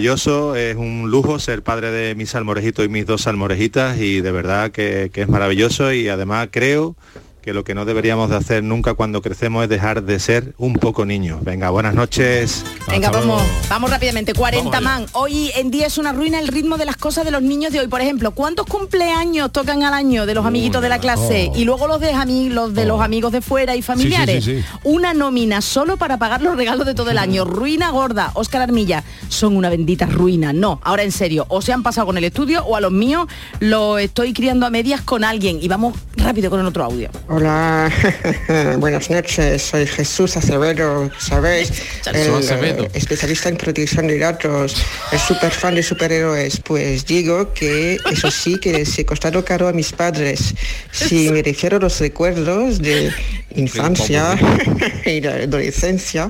es un lujo ser padre de mis salmorejitos y mis dos salmorejitas y de verdad que, que es maravilloso y además creo que lo que no deberíamos de hacer nunca cuando crecemos es dejar de ser un poco niños. Venga, buenas noches. Venga, Hasta vamos, luego. vamos rápidamente. 40 Vamos man. Hoy en día es una ruina el ritmo de las cosas de los niños de hoy. Por ejemplo, ¿cuántos cumpleaños tocan al año de los amiguitos de la clase? oh. Y luego los de, los, de los amigos de fuera y familiares. sí, sí. Una nómina solo para pagar los regalos de todo el año. Ruina gorda. Óscar Armilla, son una bendita ruina. No, ahora en serio, o se han pasado con el estudio o a los míos lo estoy criando a medias con alguien. Y vamos rápido con el otro audio. Hola, buenas noches, soy Jesús Acevedo, ¿sabéis? El, Acevedo. eh, especialista en protección de datos, el super fan de superhéroes. Pues digo que eso sí que les he costado caro a mis padres. Si me refiero a los recuerdos de infancia y de adolescencia,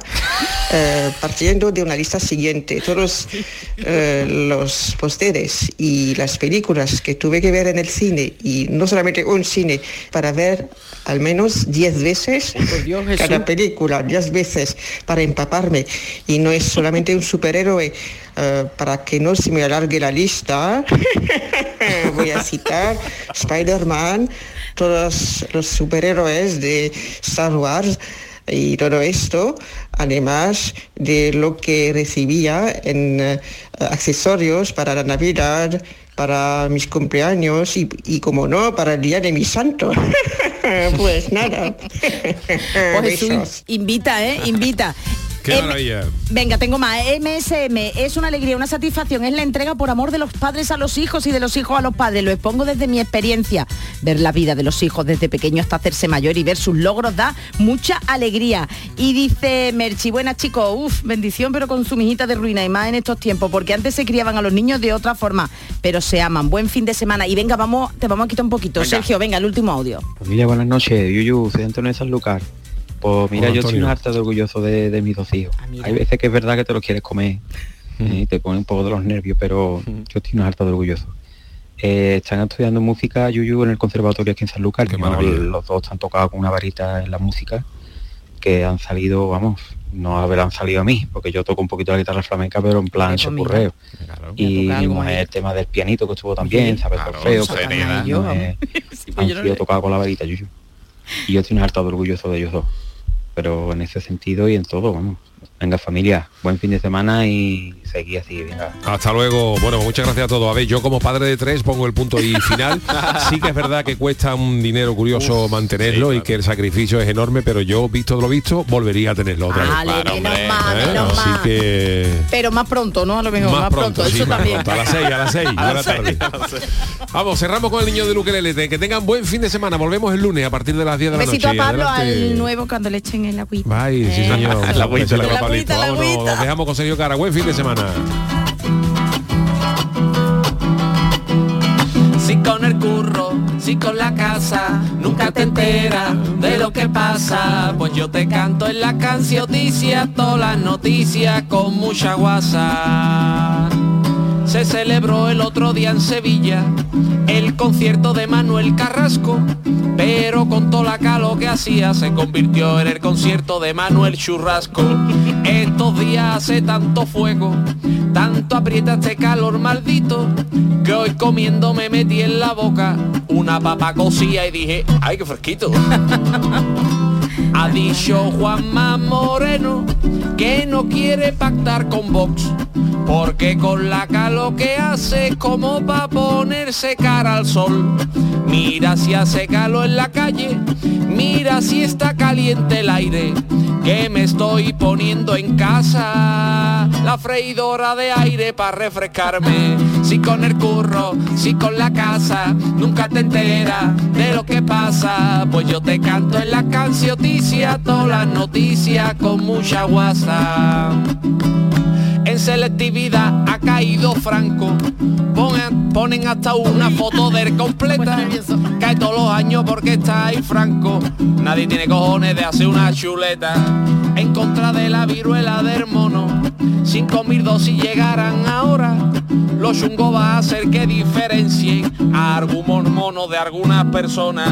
eh, partiendo de una lista siguiente, todos eh, los pósteres y las películas que tuve que ver en el cine, y no solamente un cine, para ver al menos 10 veces cada película, 10 veces para empaparme. Y no es solamente un superhéroe, eh, para que no se me alargue la lista, voy a citar Spider-Man, todos los superhéroes de Star Wars y todo esto, además de lo que recibía en eh, accesorios para la Navidad, para mis cumpleaños y, y como no, para el día de mi santo. pues nada. Pues invita, ¿eh? Invita. Qué M- maravilla. Venga, tengo más. MSM es una alegría, una satisfacción, es la entrega por amor de los padres a los hijos y de los hijos a los padres. Lo expongo desde mi experiencia. Ver la vida de los hijos desde pequeño hasta hacerse mayor y ver sus logros da mucha alegría. Y dice Merchi, buenas chicos, uff, bendición pero con su mijita de ruina y más en estos tiempos, porque antes se criaban a los niños de otra forma, pero se aman. Buen fin de semana. Y venga, vamos, te vamos a quitar un poquito. Venga. Sergio, venga, el último audio. Familia, buenas noches. Yuyu, soy Antonio de Sanlúcar. Pues mira, yo estoy un harto de orgulloso de, de mis dos hijos. Hay veces que es verdad que te lo quieres comer y te pone un poco de los nervios, pero yo estoy un harto de orgulloso. Eh, están estudiando música Yuyu en el conservatorio aquí en Sanlúcar. que maravilla. los dos están tocados con una varita en la música que han salido, vamos, no habrán salido a mí, porque yo toco un poquito la guitarra flamenca, pero en plan chapurreo. Y mi mujer el tema del pianito que estuvo también, sabe claro, solfeo, sabe pues, no Yo, es- pues han yo no sido le- tocados con la varita, Yuyu. Y yo estoy un harto de orgulloso de ellos dos. Pero en ese sentido y en todo, vamos. Venga familia, buen fin de semana y seguí así, venga. Hasta luego. Bueno, muchas gracias a todos. A ver, yo como padre de tres pongo el punto y final. Sí que es verdad que cuesta un dinero curioso mantenerlo y que el sacrificio es enorme, pero yo, visto lo visto, volvería a tenerlo otra vez. Vale, menos mal, ¿Eh? menos Así que Pero más pronto, ¿no? A lo mejor, más, más, pronto, sí, eso más también. pronto. A las seis, a las seis. A seis, tardes. Vamos, cerramos con el niño de Luquelele. Que tengan buen fin de semana. Volvemos el lunes a partir de las 10 de la noche. besito a Pablo, Adelante. al nuevo cuando le echen el agüita. Ay, sí Eh. señor. La agüita, la agüita, la Vámonos, agüita. nos dejamos con Sergio Cara. Buen fin de semana. Si con el curro, si con la casa, nunca te enteras de lo que pasa. Pues yo te canto en la cancioticia todas las noticias con mucha guasa. Se celebró el otro día en Sevilla el concierto de Manuel Carrasco, pero con toda la calo que hacía se convirtió en el concierto de Manuel Churrasco. Estos días hace tanto fuego, tanto aprieta este calor maldito, que hoy comiendo me metí en la boca una papa cocida y dije, ¡ay, qué fresquito! Ha dicho Juanma Moreno que no quiere pactar con Vox, porque con la calo que hace como para ponerse cara al sol. Mira si hace calor en la calle, mira si está caliente el aire, que me estoy poniendo en casa la freidora de aire para refrescarme. Si con el curro, si con la casa, nunca te enteras de lo que pasa, pues yo te canto en la cancioticia todas las noticias con mucha guasa. En selectividad ha caído Franco. Ponen, ponen hasta una foto del completa. Cae todos los años porque está ahí Franco. Nadie tiene cojones de hacer una chuleta. En contra de la viruela del mono. Cinco mil dosis llegarán ahora. Los chungos va a hacer que diferencien a algún mono de algunas personas.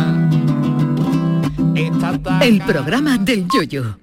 El programa del yoyo.